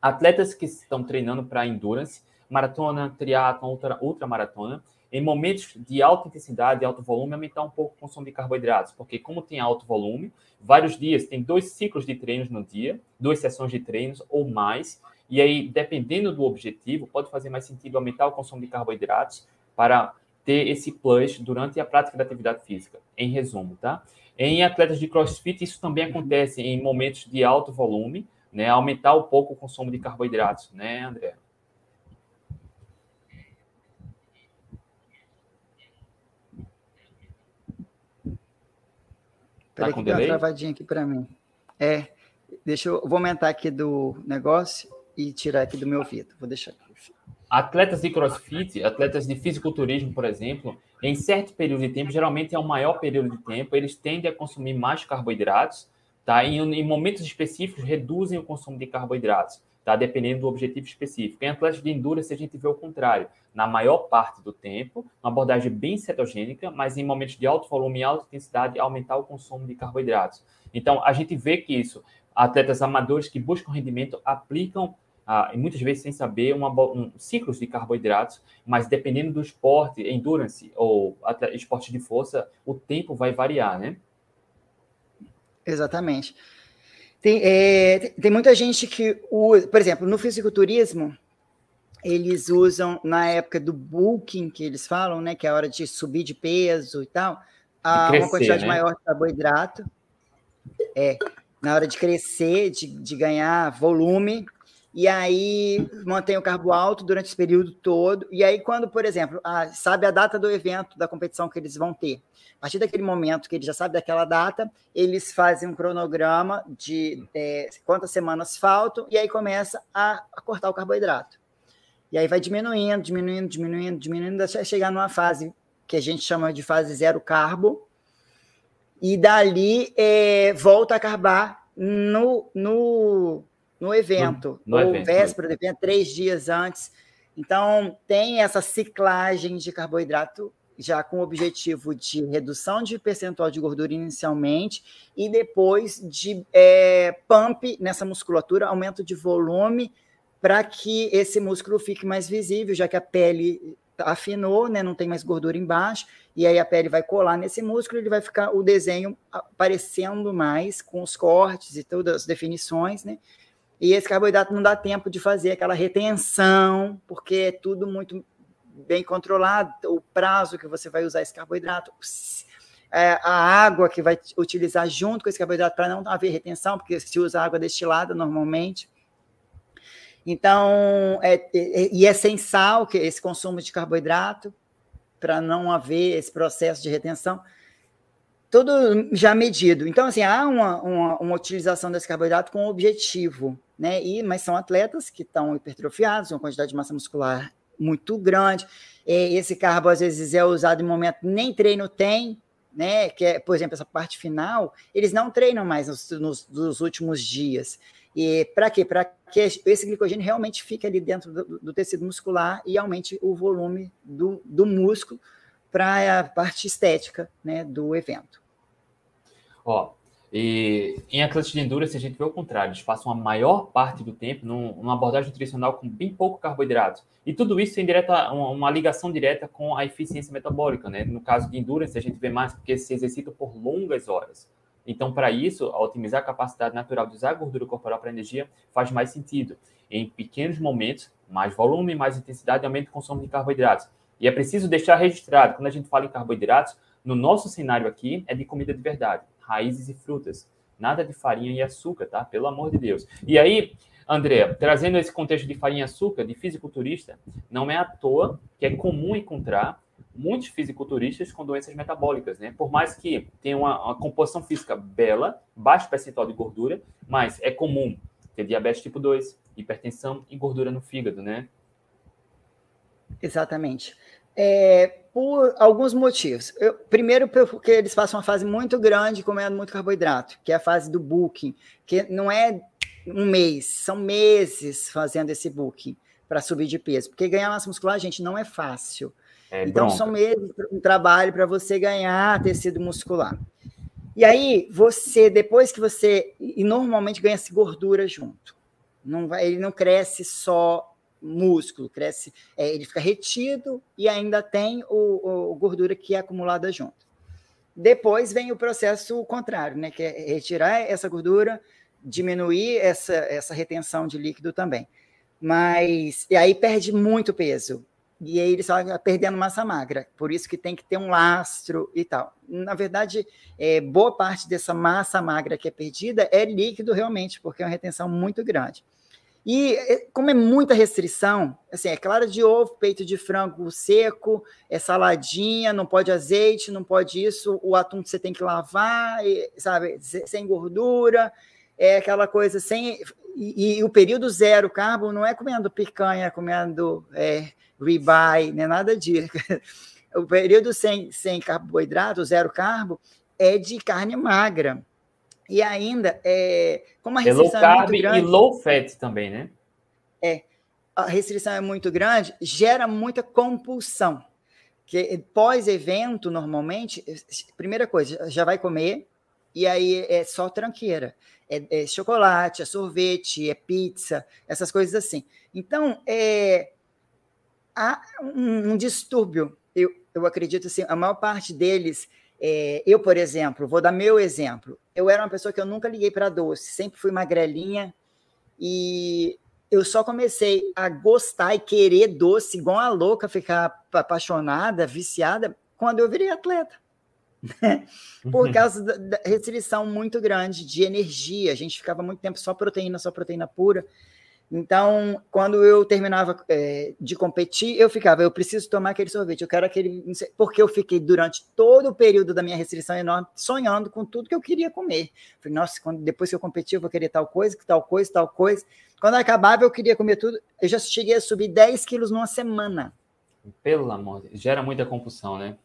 Atletas que estão treinando para endurance, maratona, triatlon, ultra, ultramaratona, em momentos de alta intensidade, alto volume, aumentar um pouco o consumo de carboidratos, porque como tem alto volume, vários dias, tem dois ciclos de treinos no dia, duas sessões de treinos ou mais, e aí, dependendo do objetivo, pode fazer mais sentido aumentar o consumo de carboidratos para ter esse plus durante a prática da atividade física, em resumo, tá? Em atletas de crossfit, isso também acontece em momentos de alto volume, né? Aumentar um pouco o consumo de carboidratos, né, André? Peraí, tá que delay? uma travadinha aqui para mim. É, deixa eu, vou aumentar aqui do negócio e tirar aqui do meu ouvido. Vou deixar aqui. Atletas de crossfit, atletas de fisiculturismo, por exemplo, em certo período de tempo, geralmente é o maior período de tempo, eles tendem a consumir mais carboidratos, tá? E em momentos específicos reduzem o consumo de carboidratos tá? dependendo do objetivo específico. Em atletas de endurance, a gente vê o contrário. Na maior parte do tempo, uma abordagem bem cetogênica, mas em momentos de alto volume e alta intensidade, aumentar o consumo de carboidratos. Então, a gente vê que isso, atletas amadores que buscam rendimento aplicam ah, muitas vezes sem saber, uma, um, ciclos de carboidratos, mas dependendo do esporte, endurance ou esporte de força, o tempo vai variar, né? Exatamente. Tem, é, tem muita gente que usa, por exemplo, no fisiculturismo, eles usam na época do bulking, que eles falam, né, que é a hora de subir de peso e tal, a, crescer, uma quantidade né? maior de carboidrato. É, na hora de crescer, de, de ganhar volume, e aí mantém o carbo alto durante esse período todo. E aí, quando, por exemplo, a, sabe a data do evento, da competição que eles vão ter, a partir daquele momento que eles já sabem daquela data, eles fazem um cronograma de é, quantas semanas faltam, e aí começa a, a, cortar o carboidrato. E aí vai diminuindo, diminuindo, diminuindo, diminuindo, até chegar numa fase que a gente chama de fase zero carbo, e dali é, volta a carbar no, no no evento, no, no ou evento, véspera do evento, três dias antes. Então, tem essa ciclagem de carboidrato já com o objetivo de redução de percentual de gordura inicialmente e depois de é, pump nessa musculatura, aumento de volume para que esse músculo fique mais visível, já que a pele afinou, né, não tem mais gordura embaixo, e aí a pele vai colar nesse músculo, ele vai ficar o desenho aparecendo mais com os cortes e todas as definições, né? E esse carboidrato não dá tempo de fazer aquela retenção, porque é tudo muito bem controlado. O prazo que você vai usar esse carboidrato, é, a água que vai utilizar junto com esse carboidrato para não haver retenção, porque se usa água destilada normalmente. Então, é, é, e é sem sal que esse consumo de carboidrato para não haver esse processo de retenção tudo já medido. Então, assim, há uma, uma, uma, utilização desse carboidrato com objetivo, né? E, mas são atletas que estão hipertrofiados, uma quantidade de massa muscular muito grande. E esse carbo, às vezes, é usado em momento nem treino tem, né? Que é, por exemplo, essa parte final, eles não treinam mais nos, nos, nos últimos dias. E para quê? Para que esse glicogênio realmente fique ali dentro do, do tecido muscular e aumente o volume do, do músculo para a parte estética né, do evento. Ó, e em atletas de endurance a gente vê o contrário, eles passam a maior parte do tempo num, numa abordagem nutricional com bem pouco carboidrato. E tudo isso tem direta, uma, uma, ligação direta com a eficiência metabólica, né? No caso de endurance, a gente vê mais porque se exercita por longas horas. Então, para isso, otimizar a capacidade natural de usar a gordura corporal para energia faz mais sentido. Em pequenos momentos, mais volume, mais intensidade aumento do consumo de carboidratos. E é preciso deixar registrado, quando a gente fala em carboidratos, no nosso cenário aqui é de comida de verdade raízes e frutas. Nada de farinha e açúcar, tá? Pelo amor de Deus. E aí, André, trazendo esse contexto de farinha e açúcar, de fisiculturista, não é à toa que é comum encontrar muitos fisiculturistas com doenças metabólicas, né? Por mais que tenha uma, uma composição física bela, baixo percentual de gordura, mas é comum ter diabetes tipo 2, hipertensão e gordura no fígado, né? Exatamente. É, por alguns motivos. Eu, primeiro, porque eles passam uma fase muito grande comendo muito carboidrato, que é a fase do booking, que não é um mês, são meses fazendo esse booking para subir de peso. Porque ganhar massa muscular, gente, não é fácil. É então, bronca. são meses de um trabalho para você ganhar tecido muscular. E aí, você, depois que você. E normalmente ganha-se gordura junto. Não vai, ele não cresce só músculo, cresce, é, ele fica retido e ainda tem o, o, gordura que é acumulada junto. Depois vem o processo contrário, né, que é retirar essa gordura, diminuir essa, essa retenção de líquido também. Mas, e aí perde muito peso. E aí ele só perdendo massa magra, por isso que tem que ter um lastro e tal. Na verdade, é, boa parte dessa massa magra que é perdida é líquido realmente, porque é uma retenção muito grande. E é, como é muita restrição, assim, é clara de ovo, peito de frango seco, é saladinha, não pode azeite, não pode isso, o atum você tem que lavar, sabe, sem gordura, é aquela coisa sem. E, e o período zero carbo não é comendo picanha, comendo é, ribeye, nem nada disso. O período sem, sem carboidrato, zero carbo, é de carne magra. E ainda, é, como a restrição é, low carb é muito grande, e low fat também, né? É, a restrição é muito grande, gera muita compulsão. Que pós-evento, normalmente, primeira coisa, já vai comer, e aí é só tranqueira. É, é, chocolate, é sorvete, é pizza, essas coisas assim. Então, é, há um, um distúrbio. Eu, eu acredito assim, a maior parte deles é, eu, por exemplo, vou dar meu exemplo. Eu era uma pessoa que eu nunca liguei para doce, sempre fui magrelinha e eu só comecei a gostar e querer doce, igual a louca, ficar apaixonada, viciada, quando eu virei atleta. Por uhum. causa da restrição muito grande de energia. A gente ficava muito tempo só proteína, só proteína pura. Então, quando eu terminava é, de competir, eu ficava, eu preciso tomar aquele sorvete, eu quero aquele. Porque eu fiquei durante todo o período da minha restrição enorme sonhando com tudo que eu queria comer. Falei, nossa, quando, depois que eu competir, eu vou querer tal coisa, tal coisa, tal coisa. Quando acabava, eu queria comer tudo. Eu já cheguei a subir 10 quilos numa semana. Pelo amor de Deus, gera muita compulsão, né?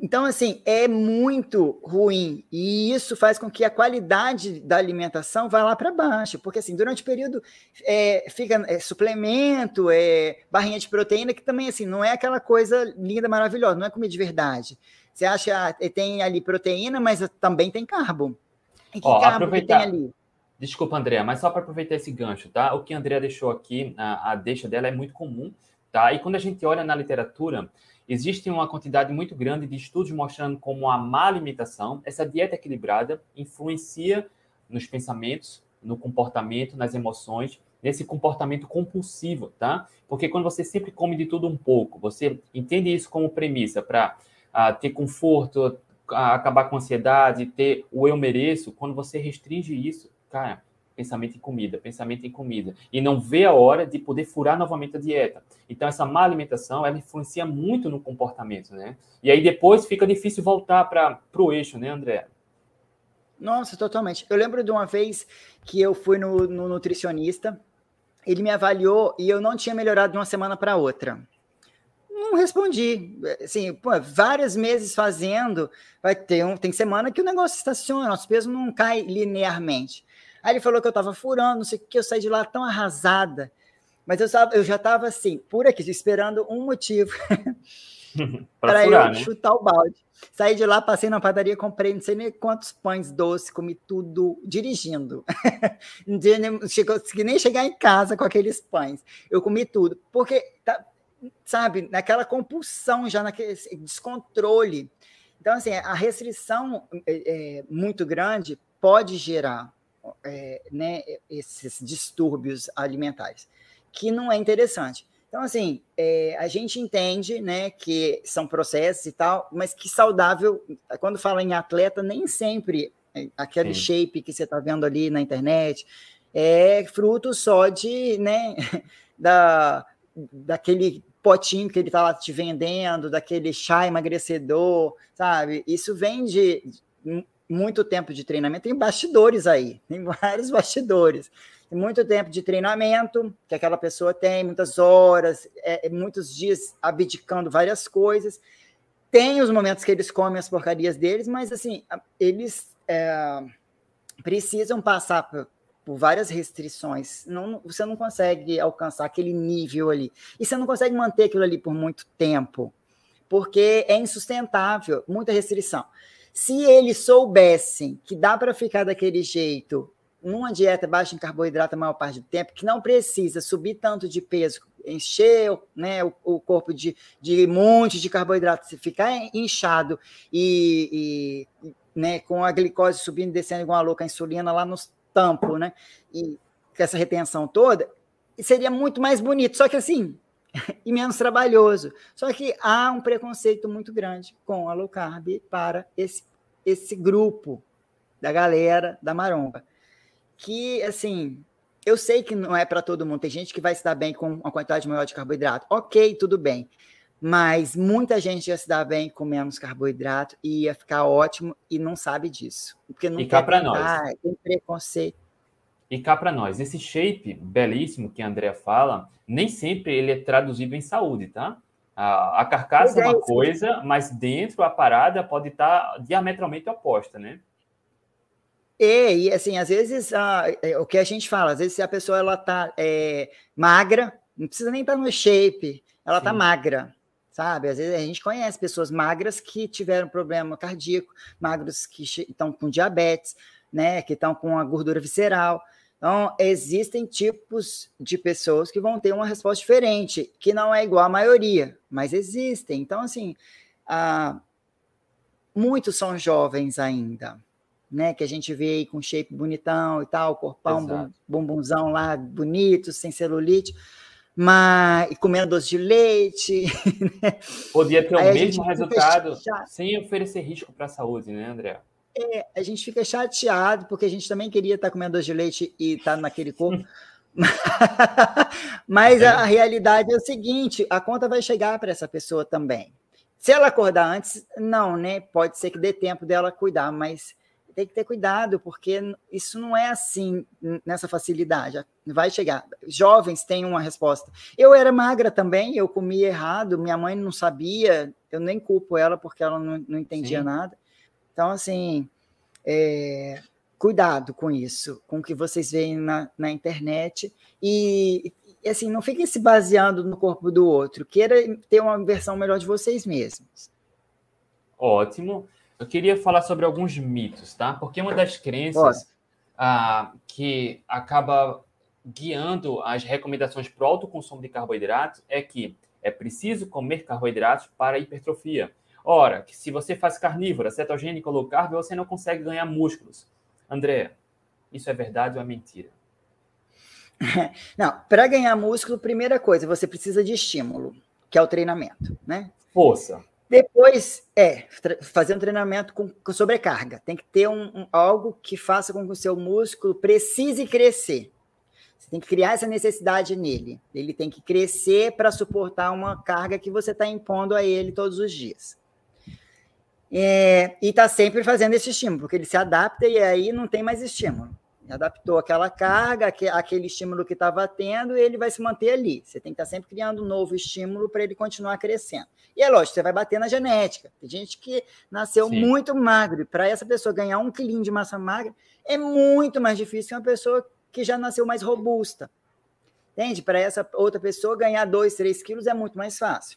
Então, assim, é muito ruim. E isso faz com que a qualidade da alimentação vá lá para baixo. Porque, assim, durante o período é, fica é, suplemento, é, barrinha de proteína, que também, assim, não é aquela coisa linda, maravilhosa, não é comida de verdade. Você acha que tem ali proteína, mas também tem carbo. E que Ó, carbo aproveitar... que tem ali? Desculpa, Andréa, mas só para aproveitar esse gancho, tá? O que a Andrea deixou aqui, a, a deixa dela é muito comum, tá? E quando a gente olha na literatura, Existe uma quantidade muito grande de estudos mostrando como a má alimentação, essa dieta equilibrada, influencia nos pensamentos, no comportamento, nas emoções, nesse comportamento compulsivo, tá? Porque quando você sempre come de tudo um pouco, você entende isso como premissa para uh, ah, ter conforto, uh, acabar com a ansiedade, ter o eu mereço, quando você restringe isso, cara, pensamento em comida, pensamento em comida, e não vê a hora de poder furar novamente a dieta. Então, essa má alimentação, ela influencia muito no comportamento, né? E aí depois fica difícil voltar para o eixo, né, André? Nossa, totalmente. Eu lembro de uma vez que eu fui no, no nutricionista, ele me avaliou e eu não tinha melhorado de uma semana para outra. Não respondi. Assim, pô, vários meses fazendo, vai ter um, tem semana que o negócio estaciona, nosso peso não cai linearmente. Aí ele falou que eu estava furando, não sei o que, eu saí de lá tão arrasada. Mas eu, eu já estava assim, por aqui, esperando um motivo para eu né? chutar o balde. Saí de lá, passei na padaria, comprei não sei nem quantos pães doces, comi tudo dirigindo. não consegui nem chegar em casa com aqueles pães. Eu comi tudo, porque, tá, sabe, naquela compulsão, já naquele descontrole. Então, assim, a restrição é, é, muito grande pode gerar é, né, esses distúrbios alimentares, que não é interessante. Então, assim, é, a gente entende né, que são processos e tal, mas que saudável, quando fala em atleta, nem sempre é aquele Sim. shape que você está vendo ali na internet é fruto só de, né, da, daquele potinho que ele está lá te vendendo, daquele chá emagrecedor, sabe? Isso vem de muito tempo de treinamento, tem bastidores aí, tem vários bastidores. Tem muito tempo de treinamento que aquela pessoa tem, muitas horas, é, é, muitos dias abdicando várias coisas. Tem os momentos que eles comem as porcarias deles, mas assim, eles é, precisam passar por, por várias restrições. Não, você não consegue alcançar aquele nível ali. E você não consegue manter aquilo ali por muito tempo, porque é insustentável, muita restrição. Se eles soubessem que dá para ficar daquele jeito, numa dieta baixa em carboidrato a maior parte do tempo, que não precisa subir tanto de peso, encher né, o, o corpo de, de monte de carboidrato, se ficar inchado e, e né, com a glicose subindo e descendo igual a louca, a insulina lá nos tampos, né? E com essa retenção toda, seria muito mais bonito. Só que assim, e menos trabalhoso. Só que há um preconceito muito grande com a low carb para esse, esse grupo da galera da maromba. Que, assim, eu sei que não é para todo mundo. Tem gente que vai se dar bem com uma quantidade maior de carboidrato. Ok, tudo bem. Mas muita gente ia se dar bem com menos carboidrato e ia ficar ótimo e não sabe disso. Porque não cá para nós. Tem preconceito. E cá para nós, esse shape belíssimo que a Andrea fala, nem sempre ele é traduzido em saúde, tá? A, a carcaça é, é uma coisa, mas dentro a parada pode estar tá diametralmente oposta, né? É, e assim, às vezes, a, é, o que a gente fala, às vezes se a pessoa ela tá é, magra, não precisa nem estar tá no shape, ela tá Sim. tá magra, sabe? Às vezes a gente conhece pessoas magras que tiveram problema cardíaco, magros que estão com diabetes, né, que estão com a gordura visceral. Então, existem tipos de pessoas que vão ter uma resposta diferente, que não é igual à maioria, mas existem. Então, assim, ah, muitos são jovens ainda, né? Que a gente vê aí com shape bonitão e tal, corpão, bum, bumbumzão lá, bonito, sem celulite, mas e comendo doce de leite. Né? Podia ter aí o mesmo resultado sem oferecer risco para a saúde, né, André? É, a gente fica chateado, porque a gente também queria estar comendo doce de leite e estar naquele corpo, Mas a, a realidade é o seguinte: a conta vai chegar para essa pessoa também. Se ela acordar antes, não, né? Pode ser que dê tempo dela cuidar, mas tem que ter cuidado, porque isso não é assim nessa facilidade. Vai chegar. Jovens têm uma resposta. Eu era magra também, eu comia errado, minha mãe não sabia, eu nem culpo ela porque ela não, não entendia Sim. nada. Então, assim, é, cuidado com isso, com o que vocês veem na, na internet. E, e, assim, não fiquem se baseando no corpo do outro. Queira ter uma versão melhor de vocês mesmos. Ótimo. Eu queria falar sobre alguns mitos, tá? Porque uma das crenças ah, que acaba guiando as recomendações para o alto consumo de carboidratos é que é preciso comer carboidratos para hipertrofia. Ora, que se você faz carnívora, cetogênica ou low carb, você não consegue ganhar músculos. André, isso é verdade ou é mentira? Não, para ganhar músculo, primeira coisa, você precisa de estímulo, que é o treinamento, né? Força. Depois, é, fazer um treinamento com, com sobrecarga. Tem que ter um, um, algo que faça com que o seu músculo precise crescer. Você tem que criar essa necessidade nele. Ele tem que crescer para suportar uma carga que você está impondo a ele todos os dias. É, e está sempre fazendo esse estímulo, porque ele se adapta e aí não tem mais estímulo. Adaptou aquela carga, aquele estímulo que estava tendo, e ele vai se manter ali. Você tem que estar tá sempre criando um novo estímulo para ele continuar crescendo. E é lógico, você vai bater na genética. Tem gente que nasceu Sim. muito magro, e para essa pessoa ganhar um quilinho de massa magra é muito mais difícil que uma pessoa que já nasceu mais robusta. Entende? Para essa outra pessoa ganhar 2, 3 quilos é muito mais fácil.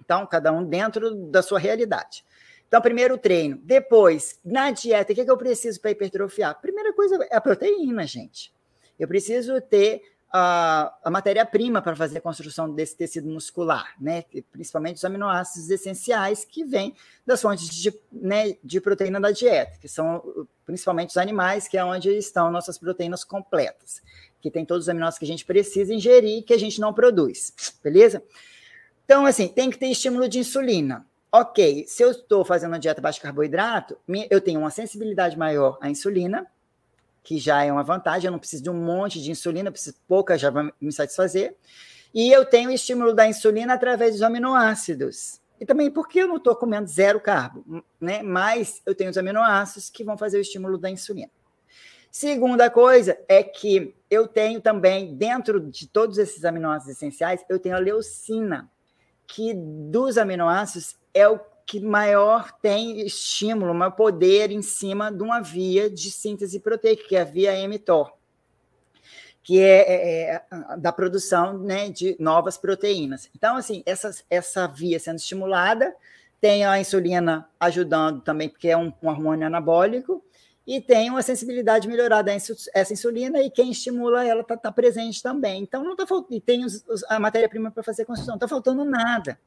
Então, cada um dentro da sua realidade. Então, primeiro treino. Depois, na dieta, o que, é que eu preciso para hipertrofiar? Primeira coisa é a proteína, gente. Eu preciso ter a, a matéria-prima para fazer a construção desse tecido muscular, né? Principalmente os aminoácidos essenciais que vêm das fontes de, né, de proteína da dieta, que são principalmente os animais, que é onde estão nossas proteínas completas, que tem todos os aminoácidos que a gente precisa ingerir que a gente não produz, beleza? Então, assim, tem que ter estímulo de insulina ok, se eu estou fazendo uma dieta baixa carboidrato, eu tenho uma sensibilidade maior à insulina, que já é uma vantagem, eu não preciso de um monte de insulina, eu preciso pouca, já vai me satisfazer. E eu tenho estímulo da insulina através dos aminoácidos. E também porque eu não estou comendo zero carbo, né? Mas eu tenho os aminoácidos que vão fazer o estímulo da insulina. Segunda coisa é que eu tenho também, dentro de todos esses aminoácidos essenciais, eu tenho a leucina, que dos aminoácidos é o que maior tem estímulo, maior poder em cima de uma via de síntese proteica, que é a via mTOR, que é, é, é da produção né, de novas proteínas. Então, assim, essa, essa via sendo estimulada, tem a insulina ajudando também, porque é um, um hormônio anabólico, e tem uma sensibilidade melhorada a essa insulina, e quem estimula ela está tá presente também. Então, não está faltando, e tem os, os, a matéria-prima para fazer construção, não está faltando nada.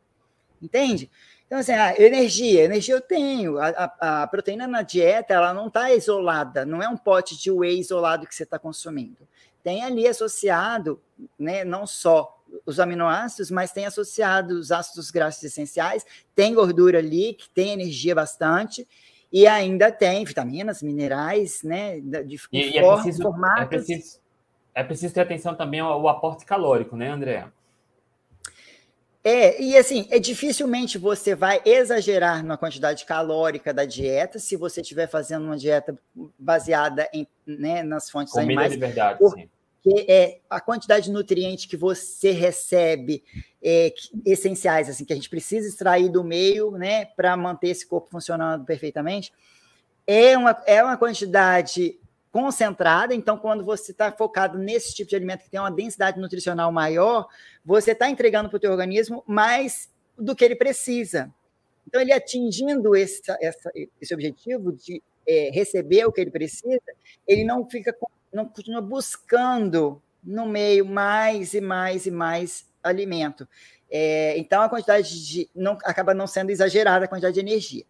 Entende? Então, assim, a energia, energia eu tenho. A, a, a proteína na dieta, ela não está isolada, não é um pote de whey isolado que você está consumindo. Tem ali associado, né, não só os aminoácidos, mas tem associado os ácidos graxos essenciais, tem gordura ali, que tem energia bastante, e ainda tem vitaminas, minerais, né, de, e, e é preciso, formatos. É preciso, é preciso ter atenção também ao, ao aporte calórico, né, André? É, e assim, é dificilmente você vai exagerar na quantidade calórica da dieta se você estiver fazendo uma dieta baseada em, né, nas fontes Comida animais. de verdade, porque sim. é a quantidade de nutrientes que você recebe é, que, essenciais, assim, que a gente precisa extrair do meio, né, para manter esse corpo funcionando perfeitamente, é uma, é uma quantidade concentrada. Então, quando você está focado nesse tipo de alimento que tem uma densidade nutricional maior, você está entregando para o teu organismo mais do que ele precisa. Então, ele atingindo esse, essa, esse objetivo de é, receber o que ele precisa, ele não fica, não continua buscando no meio mais e mais e mais alimento. É, então, a quantidade de. Não, acaba não sendo exagerada a quantidade de energia.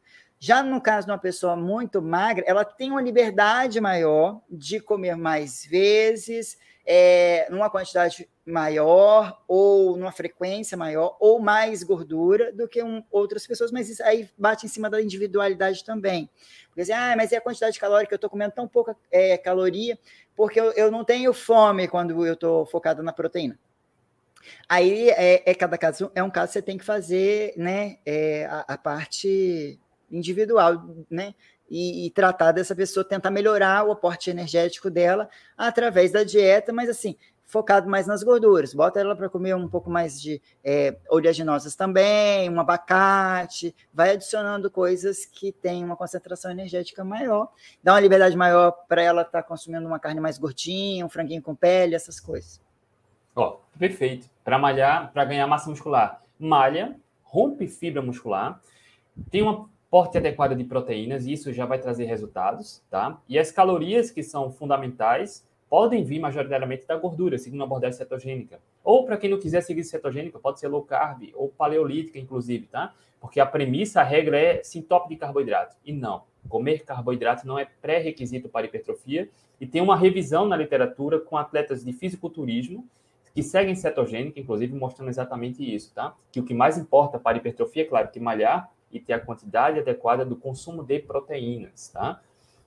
Já no caso de uma pessoa muito magra, ela tem uma liberdade maior de comer mais vezes, é, numa quantidade maior, ou numa frequência maior, ou mais gordura do que um, outras pessoas, mas isso aí bate em cima da individualidade também. Porque assim, ah, mas é a quantidade de calórica que eu estou comendo tão pouca é, caloria, porque eu, eu não tenho fome quando eu estou focado na proteína. Aí é, é, cada caso é um caso que você tem que fazer, né? É, a, a, parte individual, né? E, e, tratar dessa pessoa, tentar melhorar o aporte energético dela através da dieta, mas assim, focado mais nas gorduras. Bota ela para comer um pouco mais de é, oleaginosas também, um abacate, vai adicionando coisas que têm uma concentração energética maior, dá uma liberdade maior para ela estar tá consumindo uma carne mais gordinha, um franguinho com pele, essas coisas. Ó, perfeito. Para malhar, para ganhar massa muscular, malha, rompe fibra muscular, tem uma porte adequada de proteínas, isso já vai trazer resultados, tá? E as calorias que são fundamentais podem vir majoritariamente da gordura, seguindo uma abordagem cetogênica. Ou para quem não quiser seguir cetogênica, pode ser low carb ou paleolítica, inclusive, tá? Porque a premissa, a regra é sintope de carboidrato. E não, comer carboidrato não é pré-requisito para hipertrofia. E tem uma revisão na literatura com atletas de fisiculturismo que seguem cetogênica, inclusive mostrando exatamente isso, tá? Que o que mais importa para a hipertrofia, é claro, que malhar e ter a quantidade adequada do consumo de proteínas, tá?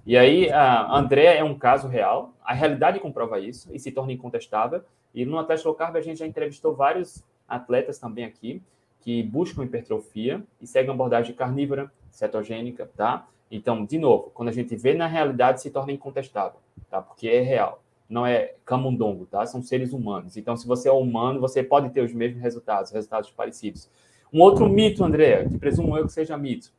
E aí, a André é um caso real, a realidade comprova isso e se torna incontestável. E no Atlético Low Carb, a gente já entrevistou vários atletas também aqui que buscam hipertrofia e seguem abordagem carnívora, cetogênica, tá? Então, de novo, quando a gente vê na realidade, se torna incontestável, tá? Porque é real não é camundongo, tá? São seres humanos. Então, se você é humano, você pode ter os mesmos resultados, resultados parecidos. Um outro mito, André, que presumo eu que seja mito.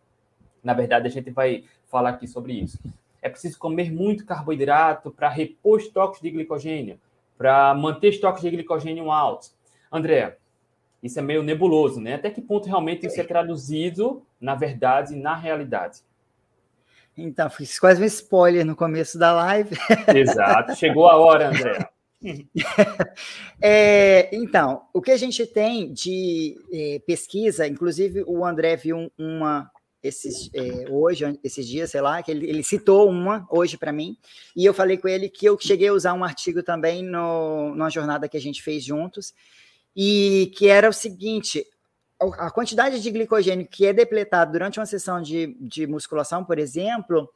Na verdade, a gente vai falar aqui sobre isso. É preciso comer muito carboidrato para repor estoques de glicogênio, para manter estoques de glicogênio altos. André, isso é meio nebuloso, né? Até que ponto realmente isso é traduzido na verdade, na realidade? Então, fiz quase um spoiler no começo da live. Exato, chegou a hora, André. é, então, o que a gente tem de é, pesquisa, inclusive o André viu uma esses, é, hoje, esses dias, sei lá, que ele, ele citou uma hoje para mim, e eu falei com ele que eu cheguei a usar um artigo também no, numa jornada que a gente fez juntos, e que era o seguinte: a quantidade de glicogênio que é depletado durante uma sessão de, de musculação, por exemplo,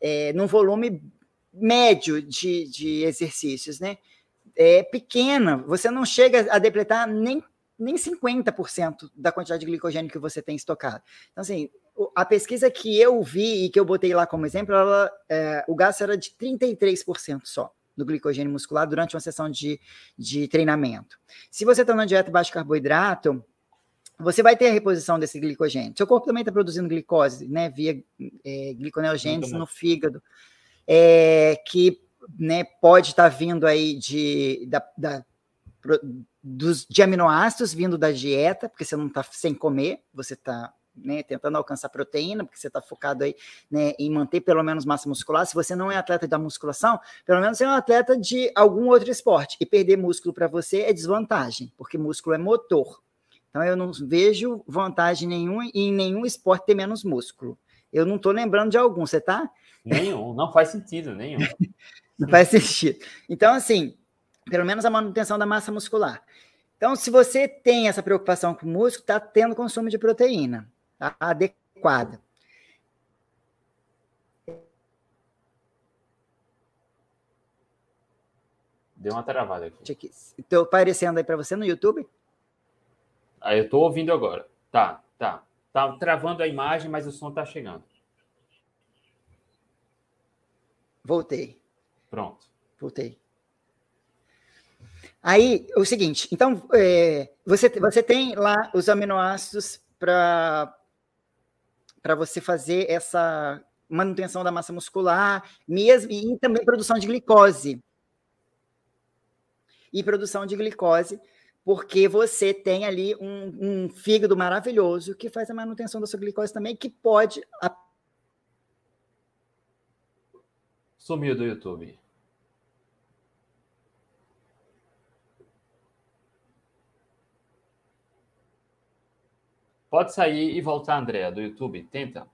é, num volume médio de, de exercícios, né? É pequena, você não chega a depletar nem, nem 50% da quantidade de glicogênio que você tem estocado. Então, assim, a pesquisa que eu vi e que eu botei lá como exemplo, ela, é, o gasto era de 33% só do glicogênio muscular durante uma sessão de, de treinamento. Se você está na dieta baixa carboidrato, você vai ter a reposição desse glicogênio. Seu corpo também está produzindo glicose, né, via é, gliconeogênese no fígado, é, que né, pode estar tá vindo aí de, da, da, dos, de aminoácidos vindo da dieta, porque você não está sem comer, você está né, tentando alcançar proteína, porque você está focado aí né, em manter pelo menos massa muscular. Se você não é atleta da musculação, pelo menos você é um atleta de algum outro esporte. E perder músculo para você é desvantagem, porque músculo é motor. Então, eu não vejo vantagem nenhuma em nenhum esporte ter menos músculo. Eu não estou lembrando de algum, você tá? Nenhum, não faz sentido, nenhum. não faz sentido. Então, assim, pelo menos a manutenção da massa muscular. Então, se você tem essa preocupação com o músculo, está tendo consumo de proteína tá? adequada. Deu uma travada aqui. Estou aparecendo aí para você no YouTube? Aí eu estou ouvindo agora. Tá, tá. Tá travando a imagem, mas o som está chegando. Voltei. Pronto. Voltei. Aí, o seguinte, então, é, você, você tem lá os aminoácidos para você fazer essa manutenção da massa muscular, mesmo, e também produção de glicose. E produção de glicose porque você tem ali um, um, fígado maravilhoso que faz a manutenção da sua glicose também, que pode. Sumiu do YouTube. Pode sair e voltar, Andréa, do YouTube. Tenta.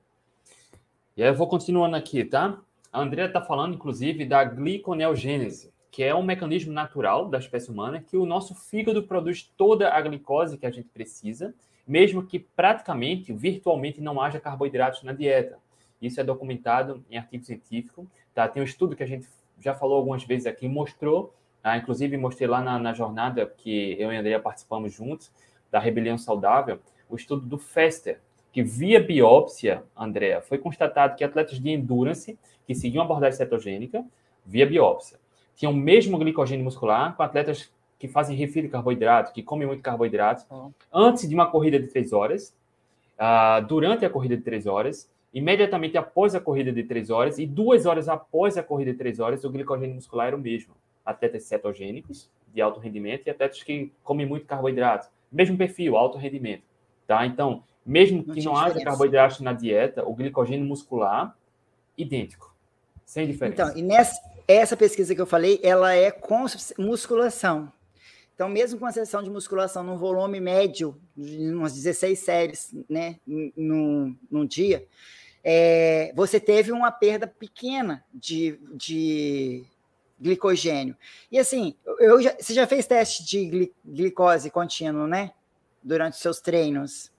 E aí eu vou continuando aqui, tá? A Andrea está falando, inclusive, da gliconeogênese, que é um mecanismo natural da espécie humana que o nosso fígado produz toda a glicose que a gente precisa, mesmo que praticamente, virtualmente, não haja carboidratos na dieta. Isso é documentado em artigo científico. Tá? Tem um estudo que a gente já falou algumas vezes aqui, mostrou, ah, inclusive mostrei lá na, na, jornada que eu e a Andrea participamos juntos, da Rebelião Saudável, o estudo do Fester, que via biópsia, Andrea, foi constatado que atletas de endurance que seguiam abordagem cetogênica, via biópsia, tinham o mesmo glicogênio muscular com atletas que fazem refil de carboidrato, que comem muito carboidrato, antes de uma corrida de três horas, uh, durante a corrida de três horas imediatamente após a corrida de três horas e duas horas após a corrida de três horas, o glicogênio muscular era o mesmo. Atletas cetogênicos, de alto rendimento, e atletas que comem muito carboidrato. Mesmo perfil, alto rendimento. Tá? Então, mesmo que não, não haja carboidrato na dieta, o glicogênio muscular, idêntico. Sem diferença. Então, e nessa essa pesquisa que eu falei, ela é com musculação. Então, mesmo com a sessão de musculação num volume médio, umas 16 séries, né, num, num dia, é, você teve uma perda pequena de, de glicogênio. E assim, eu já, você já fez teste de glicose contínuo, né? Durante seus treinos?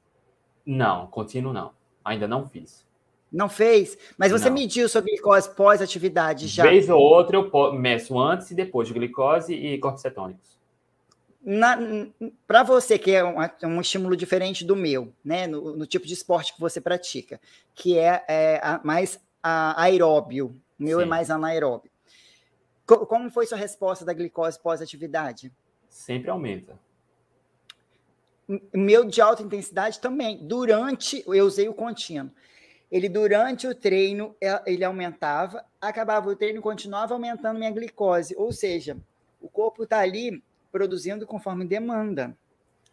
Não, contínuo não. Ainda não fiz. Não fez? Mas você não. mediu sua glicose pós-atividade já? Vez ou outra eu meço antes e depois de glicose e corpos cetônicos para você que é um, um, estímulo diferente do meu, né, no, no, tipo de esporte que você pratica, que é, é a, mais a, aeróbio, o meu é Sim. é mais anaeróbio. Co como foi sua resposta da glicose pós-atividade? Sempre aumenta. Meu de alta intensidade também. Durante, eu usei o contínuo. Ele durante o treino é, ele aumentava, acabava o treino continuava aumentando minha glicose, ou seja, o corpo está ali produzindo conforme demanda.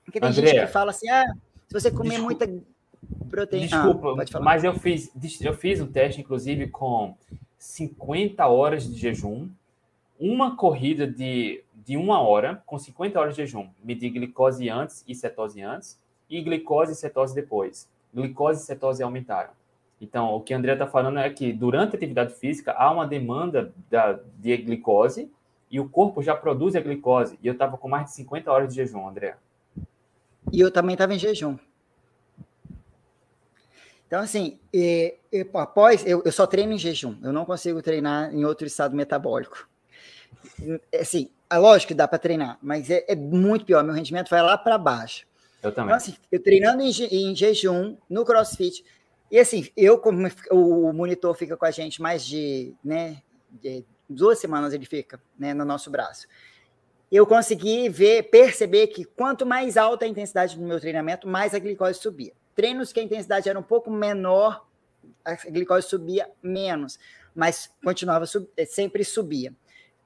Porque tem Andrea, gente que fala assim, ah, se você comer desculpa, muita proteína... Desculpa, ah, mas eu fiz, eu fiz um teste, inclusive, com 50 horas de jejum, uma corrida de, de uma hora, com 50 horas de jejum, medi glicose antes e cetose antes, e glicose e cetose depois. Glicose e cetose aumentaram. Então, o que a Andrea está falando é que durante a atividade física há uma demanda da, de glicose e o corpo já produz a glicose. E eu estava com mais de 50 horas de jejum, André. E eu também estava em jejum. Então, assim, e, e, após, eu, eu, só treino em jejum, eu não consigo treinar em outro estado metabólico. Assim, é lógico que dá para treinar, mas é, é, muito pior, meu rendimento vai lá para baixo. Eu também. Então, assim, eu treinando em, em, jejum, no crossfit, e assim, eu, como o monitor fica com a gente mais de, né, de duas semanas ele fica né, no nosso braço. Eu consegui ver, perceber que quanto mais alta a intensidade do meu treinamento, mais a glicose subia. Treinos que a intensidade era um pouco menor, a glicose subia menos, mas continuava sempre subia.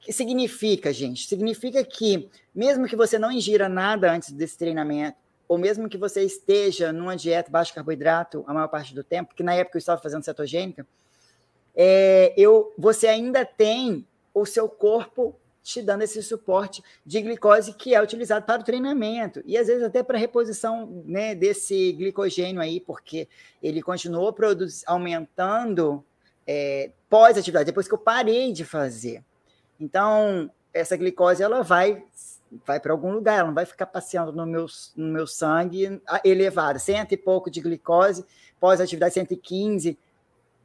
Que significa, gente? Significa que mesmo que você não ingira nada antes desse treinamento, ou mesmo que você esteja numa dieta baixo carboidrato a maior parte do tempo, que na época eu estava fazendo cetogênica, é, eu, você ainda tem o seu corpo te dando esse suporte de glicose que é utilizado para o treinamento e às vezes até para reposição né, desse glicogênio aí, porque ele continuou aumentando é, pós-atividade, depois que eu parei de fazer. Então, essa glicose ela vai vai para algum lugar, ela não vai ficar passeando no meu, no meu sangue elevada, cento e pouco de glicose, pós-atividade 115,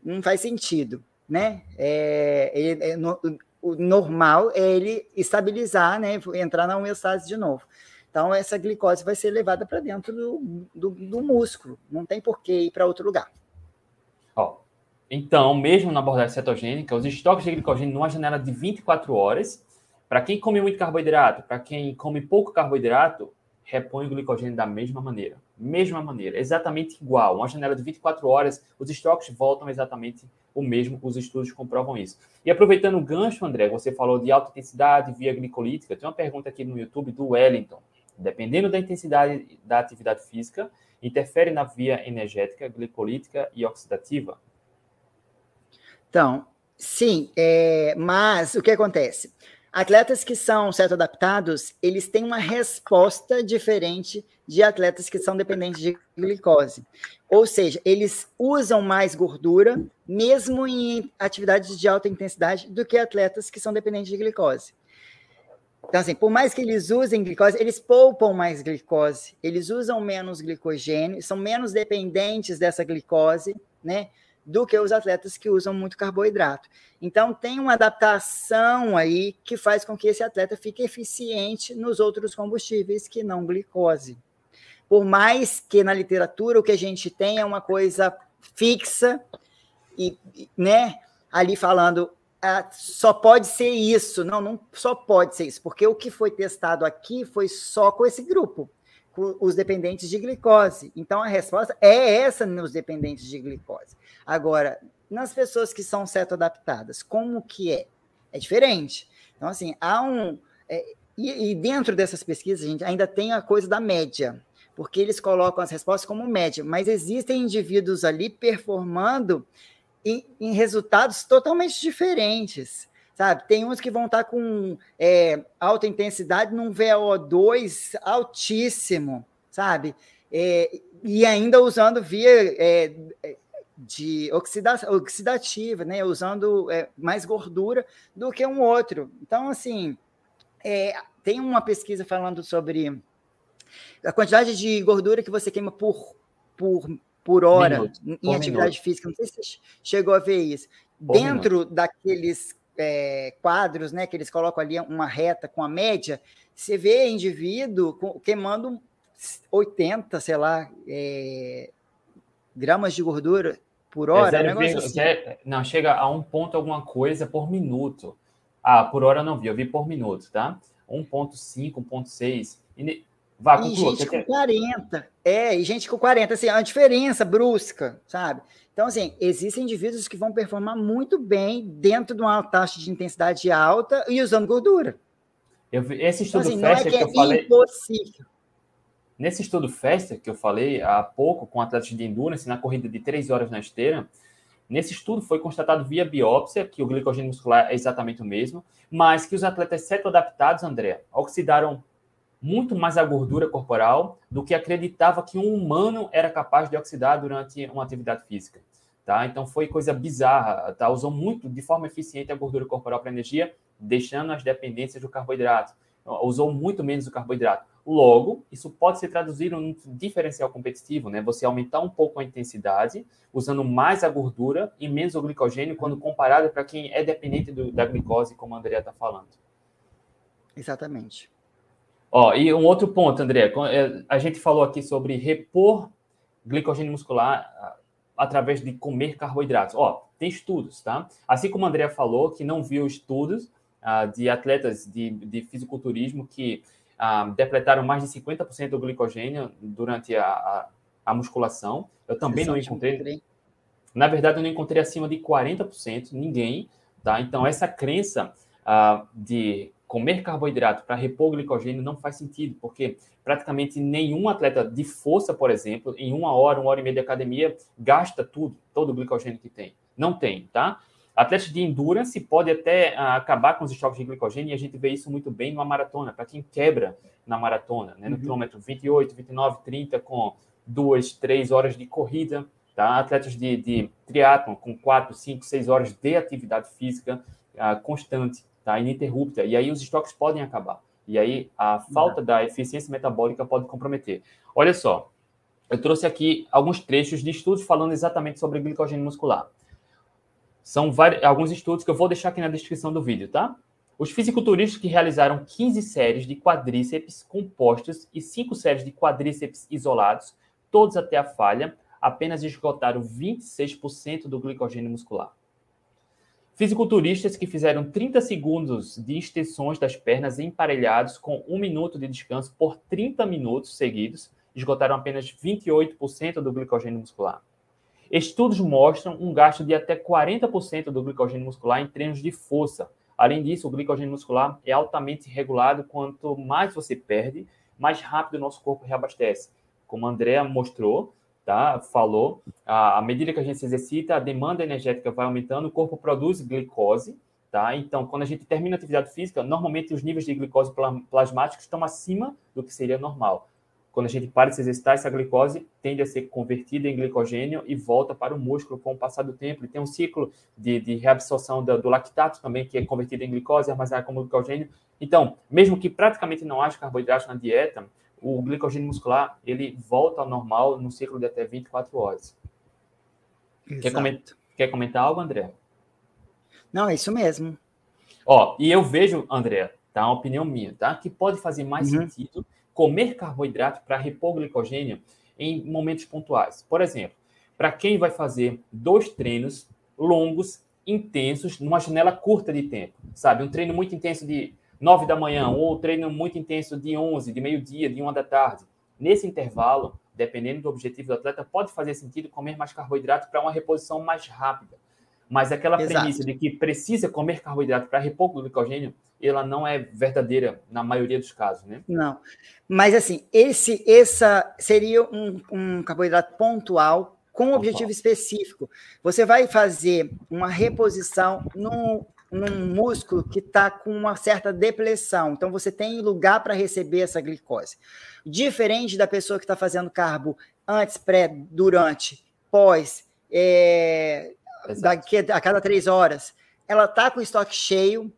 não faz sentido, né? É, é, no, o normal é ele estabilizar, né? Entrar na homeostase de novo. Então, essa glicose vai ser levada para dentro do, do, do, músculo. Não tem por que ir para outro lugar. Então, mesmo na abordagem cetogênica, os estoques de glicogênio numa janela de 24 horas, para quem come muito carboidrato, para quem come pouco carboidrato, repõe o glicogênio da mesma maneira. Mesma maneira, exatamente igual. Uma janela de 24 horas, os estoques voltam exatamente o mesmo, os estudos comprovam isso. E aproveitando o gancho, André, você falou de alta intensidade via glicolítica. Tem uma pergunta aqui no YouTube do Wellington. Dependendo da intensidade da atividade física, interfere na via energética, glicolítica e oxidativa? Então, sim, é, mas o que acontece? Atletas que são certo adaptados, eles têm uma resposta diferente de atletas que são dependentes de glicose. Ou seja, eles usam mais gordura, mesmo em atividades de alta intensidade, do que atletas que são dependentes de glicose. Então, assim, por mais que eles usem glicose, eles poupam mais glicose, eles usam menos glicogênio, são menos dependentes dessa glicose, né? Do que os atletas que usam muito carboidrato. Então, tem uma adaptação aí que faz com que esse atleta fique eficiente nos outros combustíveis que não glicose. Por mais que na literatura o que a gente tem é uma coisa fixa e, né, ali falando ah, só pode ser isso. Não, não só pode ser isso, porque o que foi testado aqui foi só com esse grupo, os dependentes de glicose. Então a resposta é essa nos dependentes de glicose. Agora, nas pessoas que são certo adaptadas, como que é? É diferente. Então, assim, há um. É, e, e dentro dessas pesquisas, a gente ainda tem a coisa da média, porque eles colocam as respostas como média, mas existem indivíduos ali performando em, em resultados totalmente diferentes. Sabe? Tem uns que vão estar com é, alta intensidade num VO2 altíssimo, sabe? É, e ainda usando via é, de oxida oxidativa, né? Usando é, mais gordura do que um outro. Então, assim, é, tem uma pesquisa falando sobre a quantidade de gordura que você queima por, por por hora minuto, em por atividade minuto. física. Não sei se você chegou a ver isso. Por Dentro minuto. daqueles é, quadros, né, que eles colocam ali uma reta com a média, você vê indivíduo queimando 80, sei lá, é, gramas de gordura por hora. É um assim. não, chega a um ponto alguma coisa por minuto. Ah, por hora eu não vi, eu vi por minuto, tá? 1.5, 1.6. Vá, e gente com 40. É, e gente com 40, assim, a diferença brusca, sabe? Então, assim, existem indivíduos que vão performar muito bem dentro de uma taxa de intensidade alta e usando gordura. Eu vi, esse então, estudo então, assim, Fester é que, que, eu falei. Impossível. Nesse estudo Fester que eu falei há pouco com atletas de endurance na corrida de 3 horas na esteira, nesse estudo foi constatado via biópsia que o glicogênio muscular é exatamente o mesmo, mas que os atletas seto-adaptados, André, oxidaram muito mais a gordura corporal do que acreditava que um humano era capaz de oxidar durante uma atividade física. Tá? Então foi coisa bizarra, tá? Usou muito de forma eficiente a gordura corporal para energia, deixando as dependências do carboidrato. Usou muito menos o carboidrato. Logo, isso pode ser traduzido em um diferencial competitivo, né? Você aumentar um pouco a intensidade, usando mais a gordura e menos o glicogênio, quando comparado para quem é dependente do, da glicose, como a Andrea está falando. Exatamente. Ó, e um outro ponto, André, é, a gente falou aqui sobre repor glicogênio muscular ah, através de comer carboidratos. Ó, tem estudos, tá? Assim como a Andrea falou, que não viu estudos ah, de atletas de, de fisiculturismo que ah, depletaram mais de 50% do glicogênio durante a, a, a musculação. Eu também não encontrei. Na verdade, eu não encontrei acima de 40%, ninguém, tá? Então, essa crença ah, de comer carboidrato para repor glicogênio não faz sentido, porque praticamente nenhum atleta de força, por exemplo, em uma hora, uma hora e meia de academia, gasta tudo, todo o glicogênio que tem. Não tem, tá? Atletas de endurance pode até uh, acabar com os estoques de glicogênio e a gente vê isso muito bem numa maratona, para quem quebra na maratona, né? no uhum. quilômetro 28, 29, 30, com duas, três horas de corrida, tá? Atletas de, de triatlon com quatro, cinco, seis horas de atividade física uh, constante tá? ininterrupta, e aí os estoques podem acabar. E aí a falta da eficiência metabólica pode comprometer. Olha só, eu trouxe aqui alguns trechos de estudos falando exatamente sobre glicogênio muscular. São vários, alguns estudos que eu vou deixar aqui na descrição do vídeo, tá? Os fisiculturistas que realizaram 15 séries de quadríceps compostos e 5 séries de quadríceps isolados, todos até a falha, apenas esgotaram 26% do glicogênio muscular. Fisiculturistas que fizeram 30 segundos de extensões das pernas emparelhados com um minuto de descanso por 30 minutos seguidos esgotaram apenas 28% do glicogênio muscular. Estudos mostram um gasto de até 40% do glicogênio muscular em treinos de força. Além disso, o glicogênio muscular é altamente regulado. Quanto mais você perde, mais rápido o nosso corpo reabastece. Como a Andrea mostrou, tá? falou, à medida que a gente se exercita, a demanda energética vai aumentando, o corpo produz glicose, Tá? Então, quando a gente termina a atividade física, normalmente os níveis de glicose plasmática estão acima do que seria normal. Quando a gente para de se exercitar, essa glicose tende a ser convertida em glicogênio e volta para o músculo com o passar do tempo. E tem um ciclo de, de reabsorção do, do, lactato também, que é convertido em glicose, armazenado como glicogênio. Então, mesmo que praticamente não haja carboidrato na dieta, o glicogênio muscular ele volta ao normal no ciclo de até 24 horas. Quer comentar, quer comentar algo, André? Não, é isso mesmo. Ó, e eu vejo, André, tá? Uma opinião minha, tá? Que pode fazer mais uhum. sentido comer carboidrato para repor glicogênio em momentos pontuais. Por exemplo, para quem vai fazer dois treinos longos, intensos, numa janela curta de tempo, sabe? Um treino muito intenso de 9 da manhã, ou treino muito intenso de 11, de meio-dia, de 1 da tarde. Nesse intervalo, dependendo do objetivo do atleta, pode fazer sentido comer mais carboidrato para uma reposição mais rápida. Mas aquela Exato. premissa de que precisa comer carboidrato para repor o glicogênio, ela não é verdadeira na maioria dos casos, né? Não. Mas assim, esse essa seria um, um carboidrato pontual com um objetivo específico. Você vai fazer uma reposição num, num músculo que está com uma certa depressão. Então, você tem lugar para receber essa glicose. Diferente da pessoa que está fazendo carbo antes, pré, durante, pós, é, daqui a cada três horas, ela está com o estoque cheio,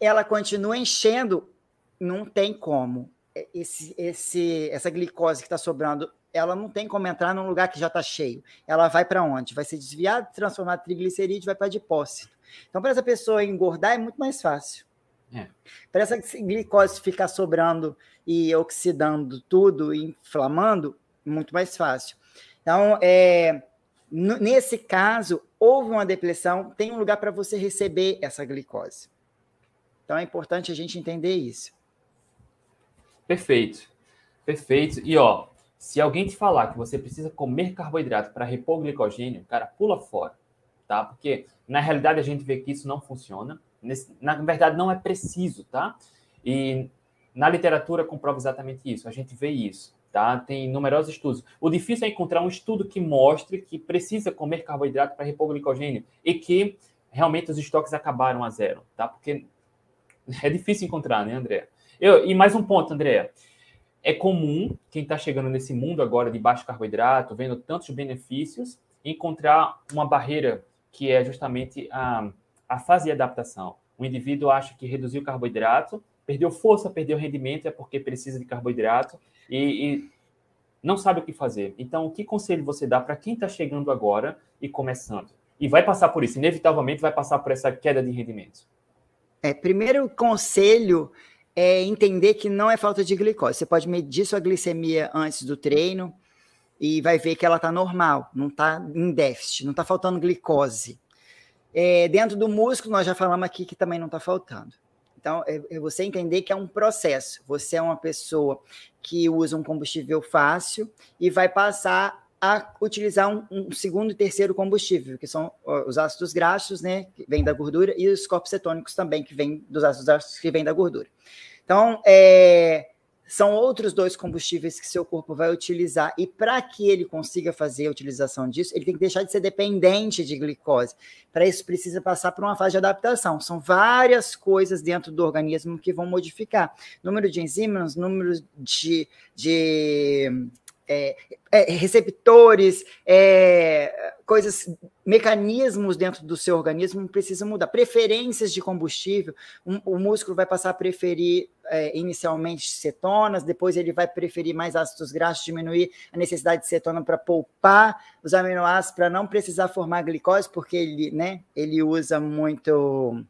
ela continua enchendo, não tem como. Esse, esse, essa glicose que está sobrando, ela não tem como entrar num lugar que já está cheio. Ela vai para onde? Vai ser desviada, transformada em triglicerídeo, vai para depósito. Então, para essa pessoa engordar, é muito mais fácil. É. Para essa glicose ficar sobrando e oxidando tudo, inflamando, muito mais fácil. Então, é, nesse caso, houve uma depressão, tem um lugar para você receber essa glicose. Então é importante a gente entender isso. Perfeito. Perfeito. E ó, se alguém te falar que você precisa comer carboidrato para repor glicogênio, cara, pula fora, tá? Porque na realidade a gente vê que isso não funciona. Na verdade, não é preciso, tá? E na literatura comprova exatamente isso. A gente vê isso. Tá? Tem numerosos estudos. O difícil é encontrar um estudo que mostre que precisa comer carboidrato para repor glicogênio e que realmente os estoques acabaram a zero, tá? Porque é difícil encontrar, né, André? Eu, e mais um ponto, André. É comum quem está chegando nesse mundo agora de baixo carboidrato, vendo tantos benefícios, encontrar uma barreira que é justamente a, a fase de adaptação. O indivíduo acha que reduziu o carboidrato, perdeu força, perdeu rendimento, é porque precisa de carboidrato, e, e não sabe o que fazer. Então, que conselho você dá para quem está chegando agora e começando? E vai passar por isso, inevitavelmente vai passar por essa queda de rendimento. É, primeiro conselho é entender que não é falta de glicose. Você pode medir sua glicemia antes do treino e vai ver que ela está normal, não está em déficit, não está faltando glicose. É, dentro do músculo, nós já falamos aqui que também não está faltando. Então, é, é você entender que é um processo. Você é uma pessoa que usa um combustível fácil e vai passar a utilizar um, um, segundo e terceiro combustível, que são os ácidos graxos, né, que vêm da gordura, e os corpos cetônicos também, que vêm dos ácidos graxos que vêm da gordura. Então, é, são outros dois combustíveis que seu corpo vai utilizar. E para que ele consiga fazer a utilização disso, ele tem que deixar de ser dependente de glicose. Para isso, precisa passar por uma fase de adaptação. São várias coisas dentro do organismo que vão modificar. Número de enzimas, número de, de é, é, receptores, é, coisas, mecanismos dentro do seu organismo precisam mudar. Preferências de combustível, um, o músculo vai passar a preferir é, inicialmente cetonas, depois ele vai preferir mais ácidos graxos, diminuir a necessidade de cetona para poupar os aminoácidos, para não precisar formar glicose, porque ele, né, ele usa muito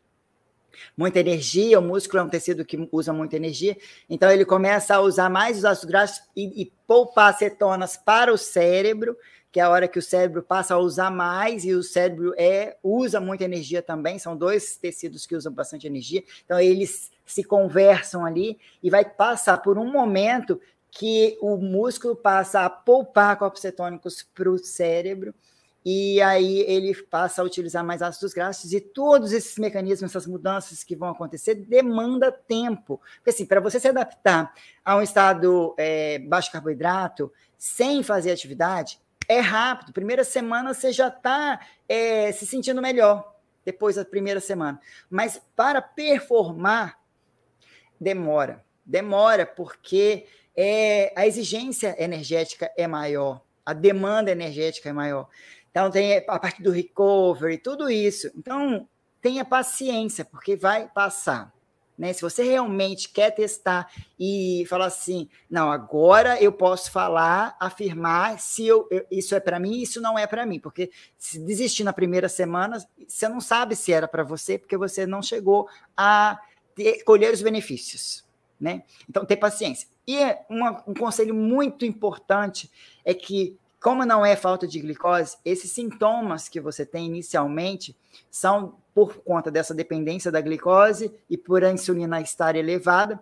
muita energia, o músculo é um tecido que usa muita energia, então ele começa a usar mais os ácidos graxos e, e poupar cetonas para o cérebro, que é a hora que o cérebro passa a usar mais e o cérebro é usa muita energia também, são dois tecidos que usam bastante energia, então eles se conversam ali e vai passar por um momento que o músculo passa a poupar corpos cetônicos para o cérebro e aí ele passa a utilizar mais ácidos graxos e todos esses mecanismos, essas mudanças que vão acontecer, demanda tempo. Porque assim, para você se adaptar a um estado é, baixo carboidrato, sem fazer atividade, é rápido. Primeira semana você já está é, se sentindo melhor. depois da primeira semana. Mas para performar, demora. Demora porque é, a exigência energética é maior, a demanda energética é maior. Então, tem a parte do recovery, tudo isso. Então, tenha paciência, porque vai passar. Né? Se você realmente quer testar e falar assim, não, agora eu posso falar, afirmar se eu, eu isso é para mim, isso não é para mim, porque se desistir na primeira semana, você não sabe se era para você, porque você não chegou a ter, colher os benefícios, né? Então, ter paciência. E uma, um conselho muito importante é que como não é falta de glicose, esses sintomas que você tem inicialmente são por conta dessa dependência da glicose e por a insulina estar elevada.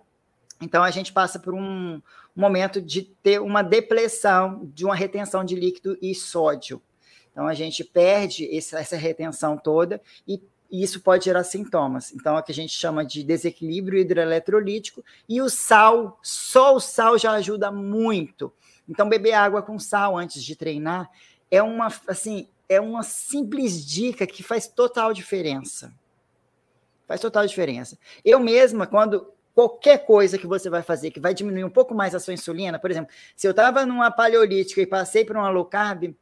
Então, a gente passa por um momento de ter uma depressão, de uma retenção de líquido e sódio. Então, a gente perde essa, retenção toda e isso pode gerar sintomas. Então, é o que a gente chama de desequilíbrio hidroeletrolítico. E o sal, só o sal já ajuda muito. Então, beber água com sal antes de treinar é uma, assim, é uma simples dica que faz total diferença. Faz total diferença. Eu mesma, quando qualquer coisa que você vai fazer que vai diminuir um pouco mais a sua insulina, por exemplo, se eu estava numa paleolítica e passei para uma low carb,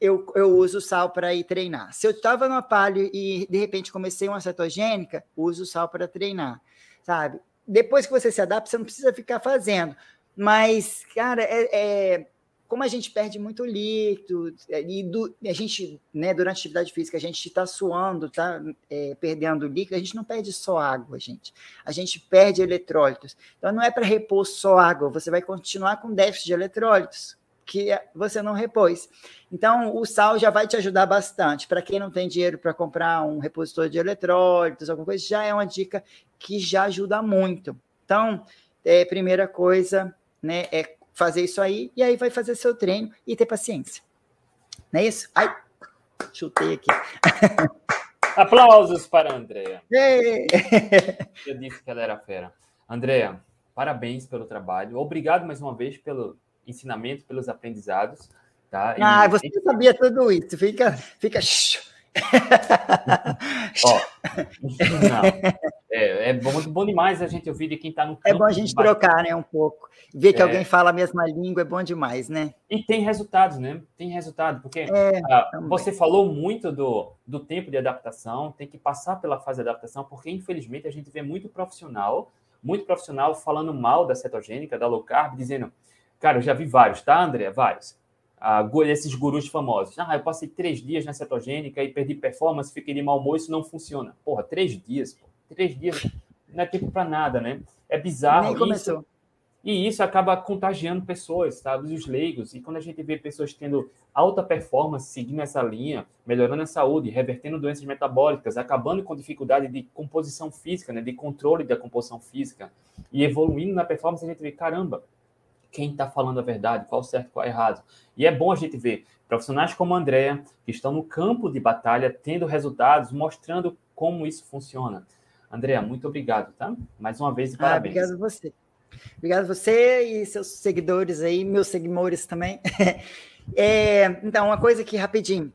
eu, eu uso sal para ir treinar. Se eu estava numa paleo e de repente comecei uma cetogênica, uso sal para treinar, sabe? Depois que você se adapta, você não precisa ficar fazendo. Mas, cara, é, é como a gente perde muito líquido, é, e do, a gente, né, durante a atividade física, a gente está suando, está é, perdendo líquido, a gente não perde só água, gente. A gente perde eletrólitos. Então, não é para repor só água, você vai continuar com déficit de eletrólitos, que você não repôs. Então, o sal já vai te ajudar bastante. Para quem não tem dinheiro para comprar um repositor de eletrólitos, alguma coisa, já é uma dica que já ajuda muito. Então, é, primeira coisa, né, é fazer isso aí, e aí vai fazer seu treino e ter paciência. Não é isso? Ai, chutei aqui. Aplausos para a Andrea. Eu disse que ela era fera. Andrea, parabéns pelo trabalho. Obrigado mais uma vez pelo ensinamento, pelos aprendizados. Tá? E... Ah, você sabia tudo isso. Fica, fica Ó. É, é bom, bom demais a gente ouvir de quem está no campo. É bom a gente trocar, né, um pouco. Ver que é. alguém fala a mesma língua é bom demais, né? E tem resultados, né? Tem resultado, porque é, ah, você falou muito do, do tempo de adaptação, tem que passar pela fase de adaptação, porque infelizmente a gente vê muito profissional, muito profissional falando mal da cetogênica, da low carb, dizendo, cara, eu já vi vários, tá, André? Vários esses gurus famosos. Ah, eu passei três dias na cetogênica e perdi performance, fiquei de mau humor, isso não funciona. Porra, três dias, pô. três dias não é tempo para nada, né? É bizarro. Nem começou. Isso, e isso acaba contagiando pessoas, sabe? Os leigos. E quando a gente vê pessoas tendo alta performance, seguindo essa linha, melhorando a saúde, revertendo doenças metabólicas, acabando com dificuldade de composição física, né? de controle da composição física, e evoluindo na performance, a gente vê, caramba, quem está falando a verdade, qual certo, qual errado. E é bom a gente ver profissionais como a Andrea, que estão no campo de batalha, tendo resultados, mostrando como isso funciona. Andrea, muito obrigado, tá? Mais uma vez, ah, parabéns. Ah, obrigado a você. Obrigado a você e seus seguidores aí, meus seguidores também. É, então, uma coisa que rapidinho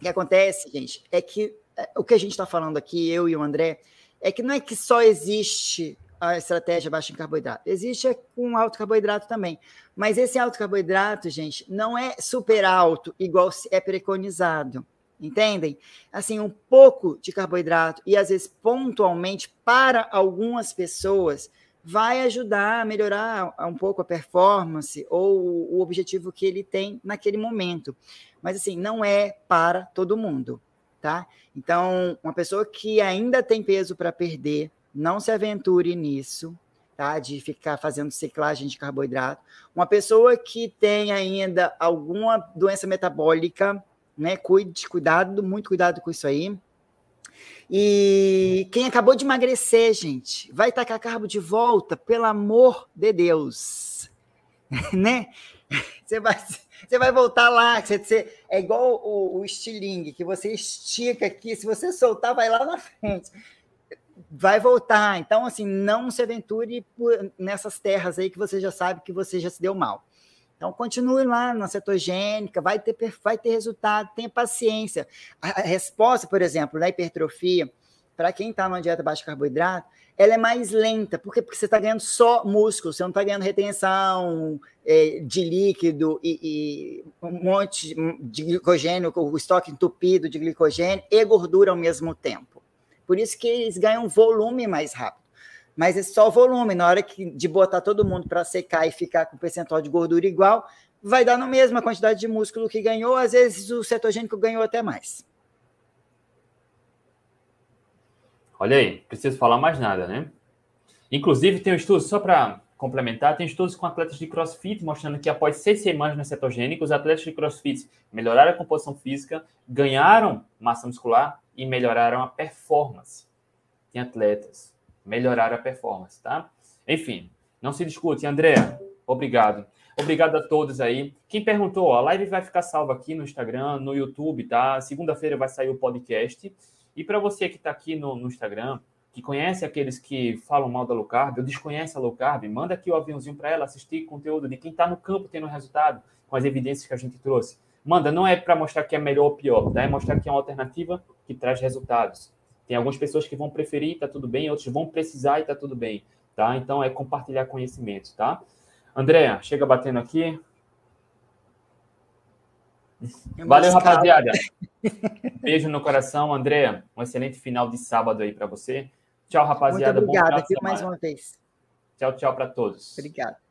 que acontece, gente, é que é, o que a gente está falando aqui, eu e o André, é que não é que só existe a estratégia baixa em carboidrato. Existe com alto carboidrato também. Mas esse alto carboidrato, gente, não é super alto, igual é preconizado. Entendem? Assim, um pouco de carboidrato e às vezes pontualmente para algumas pessoas vai ajudar a melhorar um pouco a performance ou o objetivo que ele tem naquele momento. Mas assim, não é para todo mundo, tá? Então, uma pessoa que ainda tem peso para perder, não se aventure nisso, tá? De ficar fazendo ciclagem de carboidrato. Uma pessoa que tem ainda alguma doença metabólica, né? Cuide, cuidado, muito cuidado com isso aí. E quem acabou de emagrecer, gente, vai tacar carbo de volta, pelo amor de Deus, né? Você vai, você vai voltar lá, você, você, é igual o, o estilingue, que você estica aqui, se você soltar, vai lá na frente vai voltar. Então, assim, não se aventure por, nessas terras aí que você já sabe que você já se deu mal. Então, continue lá na cetogênica, vai ter, vai ter resultado, tenha paciência. A, a resposta, por exemplo, da hipertrofia, para quem está numa dieta baixa carboidrato, ela é mais lenta. Por quê? Porque você está ganhando só músculo, você não está ganhando retenção é, de líquido e, e, um monte de glicogênio, o estoque entupido de glicogênio e gordura ao mesmo tempo. Por isso que eles ganham volume mais rápido. Mas é só volume. Na hora que, de botar todo mundo para secar e ficar com percentual de gordura igual, vai dar no mesmo a quantidade de músculo que ganhou. Às vezes o cetogênico ganhou até mais. Olha aí, preciso falar mais nada, né? Inclusive, tem um estudo, só para complementar, tem estudos com atletas de crossfit mostrando que após seis semanas na cetogênica, os atletas de crossfit melhoraram a composição física, ganharam massa muscular e melhoraram a performance. Tem atletas, melhoraram a performance, tá? Enfim, não se discute. André, obrigado. Obrigado a todos aí. Quem perguntou, a live vai ficar salva aqui no Instagram, no YouTube, tá? Segunda-feira vai sair o podcast. E para você que está aqui no, no, Instagram, que conhece aqueles que falam mal da low carb, ou desconhece a low carb, manda aqui o aviãozinho para ela assistir conteúdo de quem está no campo tendo resultado, com as evidências que a gente trouxe. Manda, não é para mostrar que é melhor ou pior, tá? é mostrar que é uma alternativa que traz resultados. Tem algumas pessoas que vão preferir, tá tudo bem, outros vão precisar e tá tudo bem, tá? Então é compartilhar conhecimentos, tá? Andréa, chega batendo aqui. Valeu, rapaziada. Beijo no coração, André. Um excelente final de sábado aí para você. Tchau, rapaziada. Muito obrigada, mais uma vez. Tchau, tchau para todos. Obrigado.